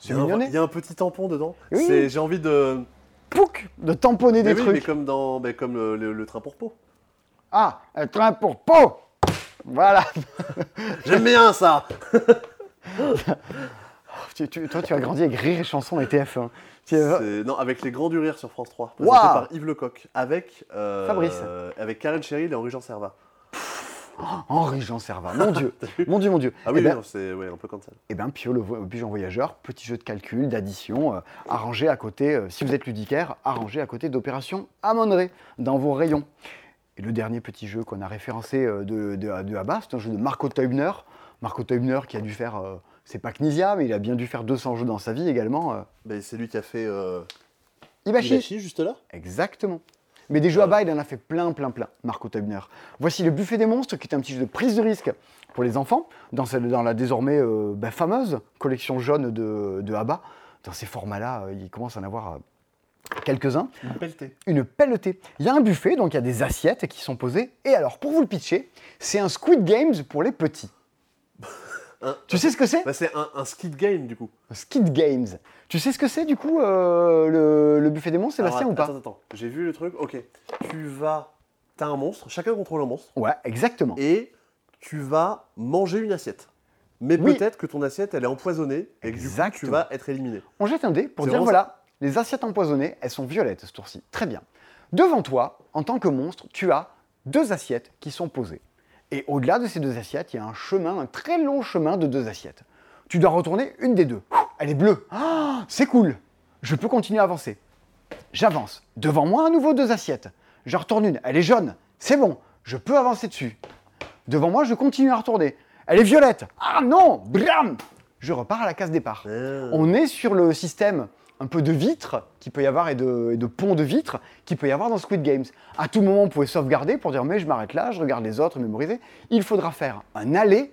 Il y, a un, mignonnet. il y a un petit tampon dedans. Oui. C'est- J'ai envie de. Pouc De tamponner Mais des oui, mais trucs. comme, dans, mais comme le, le- le train pour pot. Ah, un train pour pot Voilà J'aime bien ça Tu- tu- Toi, tu as grandi avec Rire et Chanson et TF1. Tu es- C'est- Non, avec les grands du rire sur France 3. Waouh Présenté par Yves Lecoq. Avec. euh, Fabrice. Avec Karen Cheryl et Henri Jean Servat. Henri Jean Servat, mon Dieu Mon Dieu, mon Dieu Ah oui, Eh ben, non, c'est ouais, un peu comme ça. Eh bien, Pio, le pigeon voyageur, petit jeu de calcul, d'addition, euh, arrangé à côté, euh, si vous êtes ludicaire, arrangé à côté d'opération Amonré dans vos rayons. Et le dernier petit jeu qu'on a référencé euh, de, de, de Abba, c'est un jeu de Marco Teubner. Marco Teubner qui a dû faire, euh, c'est pas Knizia, mais il a bien dû faire 200 jeux dans sa vie également. euh, Ben, c'est lui qui a fait. Euh... Ibashi. Hibachi, juste là? Exactement. Mais des jeux à bas, il en a fait plein, plein, plein, Marco Teubner. Voici le Buffet des monstres, qui est un petit jeu de prise de risque pour les enfants, dans, celle, dans la désormais euh, ben, fameuse collection jaune de, de Abba. Dans ces formats-là, il commence à en avoir quelques-uns. Une pelletée. Une pelletée. Il y a un buffet, donc il y a des assiettes qui sont posées. Et alors, pour vous le pitcher, c'est un Squid Games pour les petits. Un- Tu sais ce que c'est Bah, c'est un, un skid game du coup. Skid Games. Tu sais ce que c'est du coup euh, le, le buffet des monstres, Sébastien, ou pas Attends, attends. J'ai vu le truc. Ok. Tu vas. T'as un monstre. Chacun contrôle un monstre. Ouais, exactement. Et tu vas manger une assiette. Mais Oui. peut-être que ton assiette, elle est empoisonnée et que du coup, tu vas être éliminé. On jette un dé pour dire voilà, les assiettes empoisonnées, elles sont violettes ce tour-ci. Très bien. Devant toi, en tant que monstre, tu as deux assiettes qui sont posées. Et au-delà de ces deux assiettes, il y a un chemin, un très long chemin de deux assiettes. Tu dois retourner une des deux. Elle est bleue. Ah, c'est cool. Je peux continuer à avancer. J'avance. Devant moi, à nouveau deux assiettes. Je retourne une. Elle est jaune. C'est bon. Je peux avancer dessus. Devant moi, je continue à retourner. Elle est violette. Ah non Bram Je repars à la case départ. Ah. On est sur le système un peu de vitres qu'il peut y avoir et de, et de ponts de vitres qu'il peut y avoir dans Squid Games. À tout moment, vous pouvez sauvegarder pour dire mais je m'arrête là, je regarde les autres, mémoriser. Il faudra faire un aller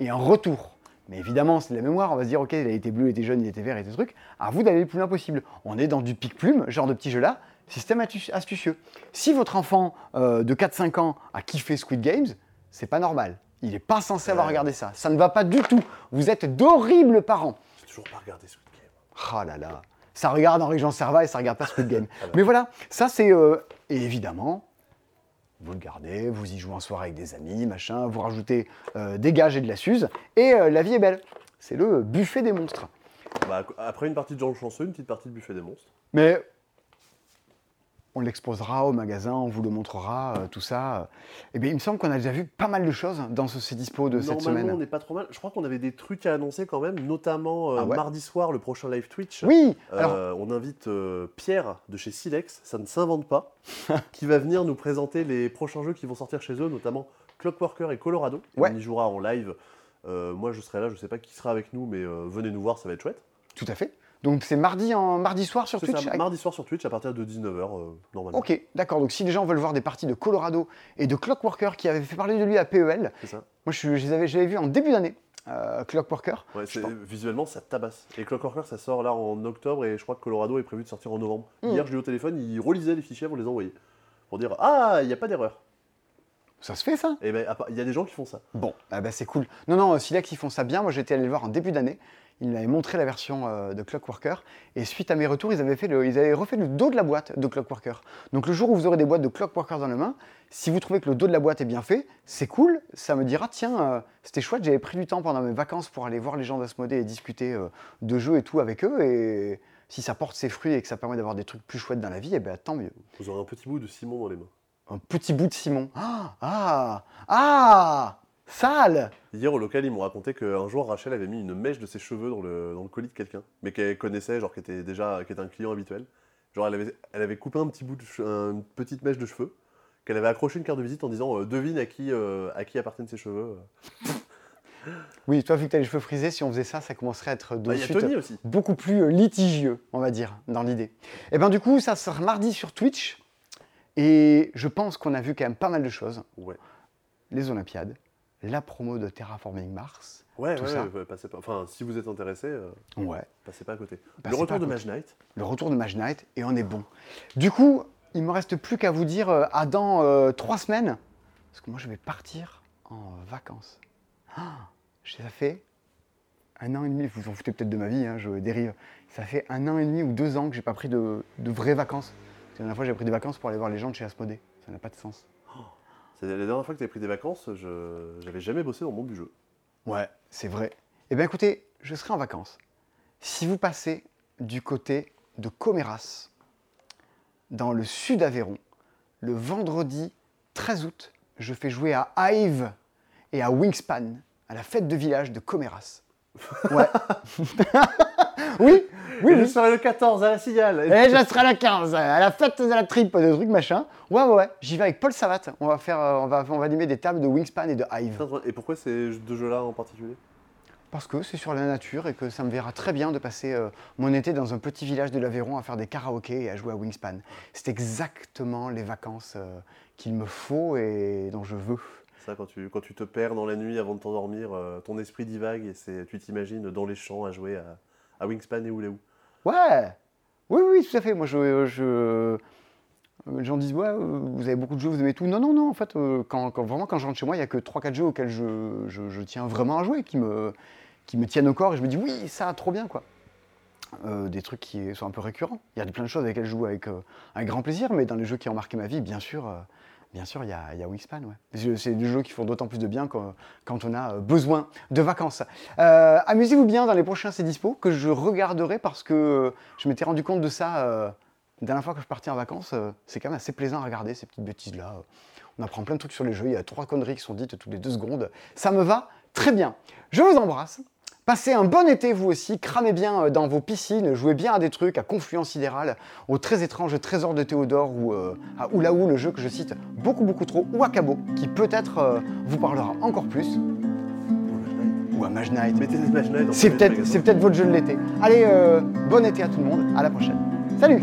et un retour. Mais évidemment, c'est de la mémoire. On va se dire ok, il a été bleu, il était jaune, il était vert, il était truc. À vous d'aller le plus loin possible. On est dans du pic-plume, genre de petit jeu là. Système astucieux. Si votre enfant euh, de 4-5 ans a kiffé Squid Games, c'est pas normal. Il n'est pas censé avoir regardé ça. Ça ne va pas du tout. Vous êtes d'horribles parents. J'ai toujours pas regardé Squid Game. Oh là là, ça regarde Henri Jean Servat et ça regarde pas Squid Game. Mais voilà, ça c'est euh, et évidemment, vous le gardez, vous y jouez en soirée avec des amis, machin, vous rajoutez euh, des gages et de la suze et euh, la vie est belle. C'est le buffet des monstres. Bah, après une partie de Jean le Chanceux, une petite partie de Buffet des monstres. Mais on l'exposera au magasin, on vous le montrera, euh, tout ça. Et bien, il me semble qu'on a déjà vu pas mal de choses dans ce C'est dispo de cette Normalement, on semaine. n'est pas trop mal. Je crois qu'on avait des trucs à annoncer quand même, notamment euh, Ah ouais mardi soir, le prochain live Twitch. Oui, Euh, alors on invite euh, Pierre de chez Silex, ça ne s'invente pas, qui va venir nous présenter les prochains jeux qui vont sortir chez eux, notamment Clockworker et Colorado. Et Ouais. On y jouera en live. Euh, moi, je serai là, je sais pas qui sera avec nous, mais euh, venez nous voir, ça va être chouette. tout à fait. Donc c'est mardi, en, mardi soir sur Twitch ça, mardi soir sur Twitch à partir de 19h, normalement. Ok, d'accord. Donc si les gens veulent voir des parties de Colorado et de Clockworker qui avait fait parler de lui à PEL, C'est ça. moi je, les avais, je l'avais vu en début d'année euh, Clockworker. Ouais, visuellement, ça tabasse. Et Clockworker, ça sort là en octobre et je crois que Colorado est prévu de sortir en novembre. Mm. Hier, je l'ai eu au téléphone, il relisait les fichiers avant de les envoyer. Pour dire Ah, il n'y a pas d'erreur. Ça se fait ça? Et ben, à part- il y a des gens qui font ça. Bon, ah bah c'est cool. Non, non, euh, Silex, ils font ça bien. Moi, j'étais allé le voir en début d'année. Ils m'avaient montré la version euh, de Clockworker. Et suite à mes retours, ils avaient, fait le- ils avaient refait le dos de la boîte de Clockworker. Donc, le jour où vous aurez des boîtes de Clockworker dans la main, si vous trouvez que le dos de la boîte est bien fait, c'est cool. Ça me dira, tiens, euh, c'était chouette, j'avais pris du temps pendant mes vacances pour aller voir les gens d'Asmodée et discuter euh, de jeux et tout avec eux. Et si ça porte ses fruits et que ça permet d'avoir des trucs plus chouettes dans la vie, eh ben, tant mieux. Vous aurez un petit bout de Simon dans les mains. Un petit bout de Simon. Ah, ah, ah, sale Hier, au local, ils m'ont raconté qu'un jour, Rachel avait mis une mèche de ses cheveux dans le, dans le colis de quelqu'un, mais qu'elle connaissait, genre qui était déjà qui était un client habituel. Genre, elle avait, elle avait coupé un petit bout, de une petite mèche de cheveux, qu'elle avait accroché une carte de visite en disant euh, Devine à qui, euh, à qui appartiennent ces cheveux. Oui, toi, vu que tu as les cheveux frisés, si on faisait ça, ça commencerait à être de Bah, suite Tony aussi. beaucoup plus euh, litigieux, on va dire, dans l'idée. Et bien du coup, ça sera mardi sur Twitch. Et je pense qu'on a vu quand même pas mal de choses. Ouais. Les Olympiades, la promo de Terraforming Mars. Ouais, Tout ouais, ça. ouais, passez pas. Enfin, si vous êtes intéressé, euh, Ouais. passez pas à côté. Passez le retour de. Mage Knight. Le retour de Mage Knight, et on est bon. Du coup, il me reste plus qu'à vous dire euh, à dans euh, trois semaines. Parce que moi, je vais partir en vacances. Ah, ça fait un an et demi, vous vous en foutez peut-être de ma vie, hein, je dérive. Ça fait un an et demi ou deux ans que j'ai pas pris de, de vraies vacances. Parce que La dernière fois, j'ai pris des vacances pour aller voir les gens de chez Asmodée. Ça n'a pas de sens. C'est la dernière fois que tu avais pris des vacances, je j'avais jamais bossé dans le monde du jeu. Ouais, c'est vrai. Eh bien écoutez, je serai en vacances. Si vous passez du côté de Coméras, dans le sud Aveyron, le vendredi 13 août, je fais jouer à Hive et à Wingspan, à la fête de village de Coméras. Ouais. oui, oui, Et je serai le 14 à la Cigale. Et je serai la 15, à la fête de la tripe, de trucs machin. Ouais, ouais, ouais. J'y vais avec Paul Savat. On va faire, euh, on va, on va animer des tables de Wingspan et de Hive. Et pourquoi ces deux jeux-là en particulier? Parce que c'est sur la nature et que ça me verra très bien de passer euh, mon été dans un petit village de l'Aveyron à faire des karaokés et à jouer à Wingspan. C'est exactement les vacances euh, qu'il me faut et dont je veux. Ça, quand tu, quand tu te perds dans la nuit avant de t'endormir, euh, ton esprit divague et tu t'imagines dans les champs à jouer à, à Wingspan et Oulé Ouais Oui, oui, tout à fait. Moi, je. je... Les gens disent, ouais, vous avez beaucoup de jeux, vous aimez tout. Non, non, non, en fait, euh, quand, vraiment, quand je rentre chez moi, il n'y a que 3-4 jeux auxquels je, je- je tiens vraiment à jouer, qui me, qui me tiennent au corps, et je me dis, oui, ça, trop bien, quoi. Euh, des trucs qui sont un peu récurrents. Il y a plein de choses avec lesquelles je joue avec, euh, grand plaisir, mais dans les jeux qui ont marqué ma vie, bien sûr, euh, bien sûr, il y a, y a Wingspan, ouais. C'est des jeux qui font d'autant plus de bien quand, quand on a euh, besoin de vacances. Euh, Amusez-vous bien dans les prochains C'est Dispo, que je regarderai parce que euh, je m'étais rendu compte de ça la dernière fois que je partais en vacances. c'est quand même assez plaisant à regarder ces petites bêtises-là. On apprend plein de trucs sur les jeux. Il y a trois conneries qui sont dites toutes les deux secondes. Ça me va très bien. Je vous embrasse. Passez un bon été vous aussi, cramez bien euh, dans vos piscines, jouez bien à des trucs, à Confluence Sidérale, au très étrange Trésor de Théodore ou euh, à Oulaou, le jeu que je cite beaucoup beaucoup trop, ou à Cabo, qui peut-être euh, vous parlera encore plus, ou à Mage Knight. C'est peut-être peut-être votre jeu de l'été. Allez, euh, bon été à tout le monde, à la prochaine. Salut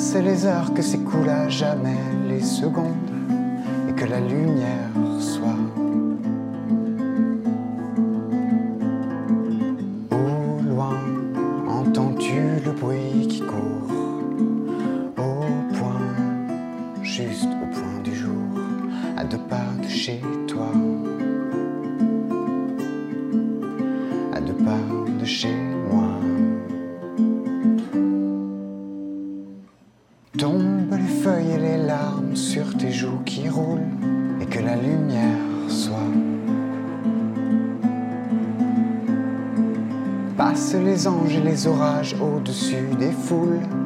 Passent les heures que s'écoulent à jamais les secondes et que la lumière au-dessus des foules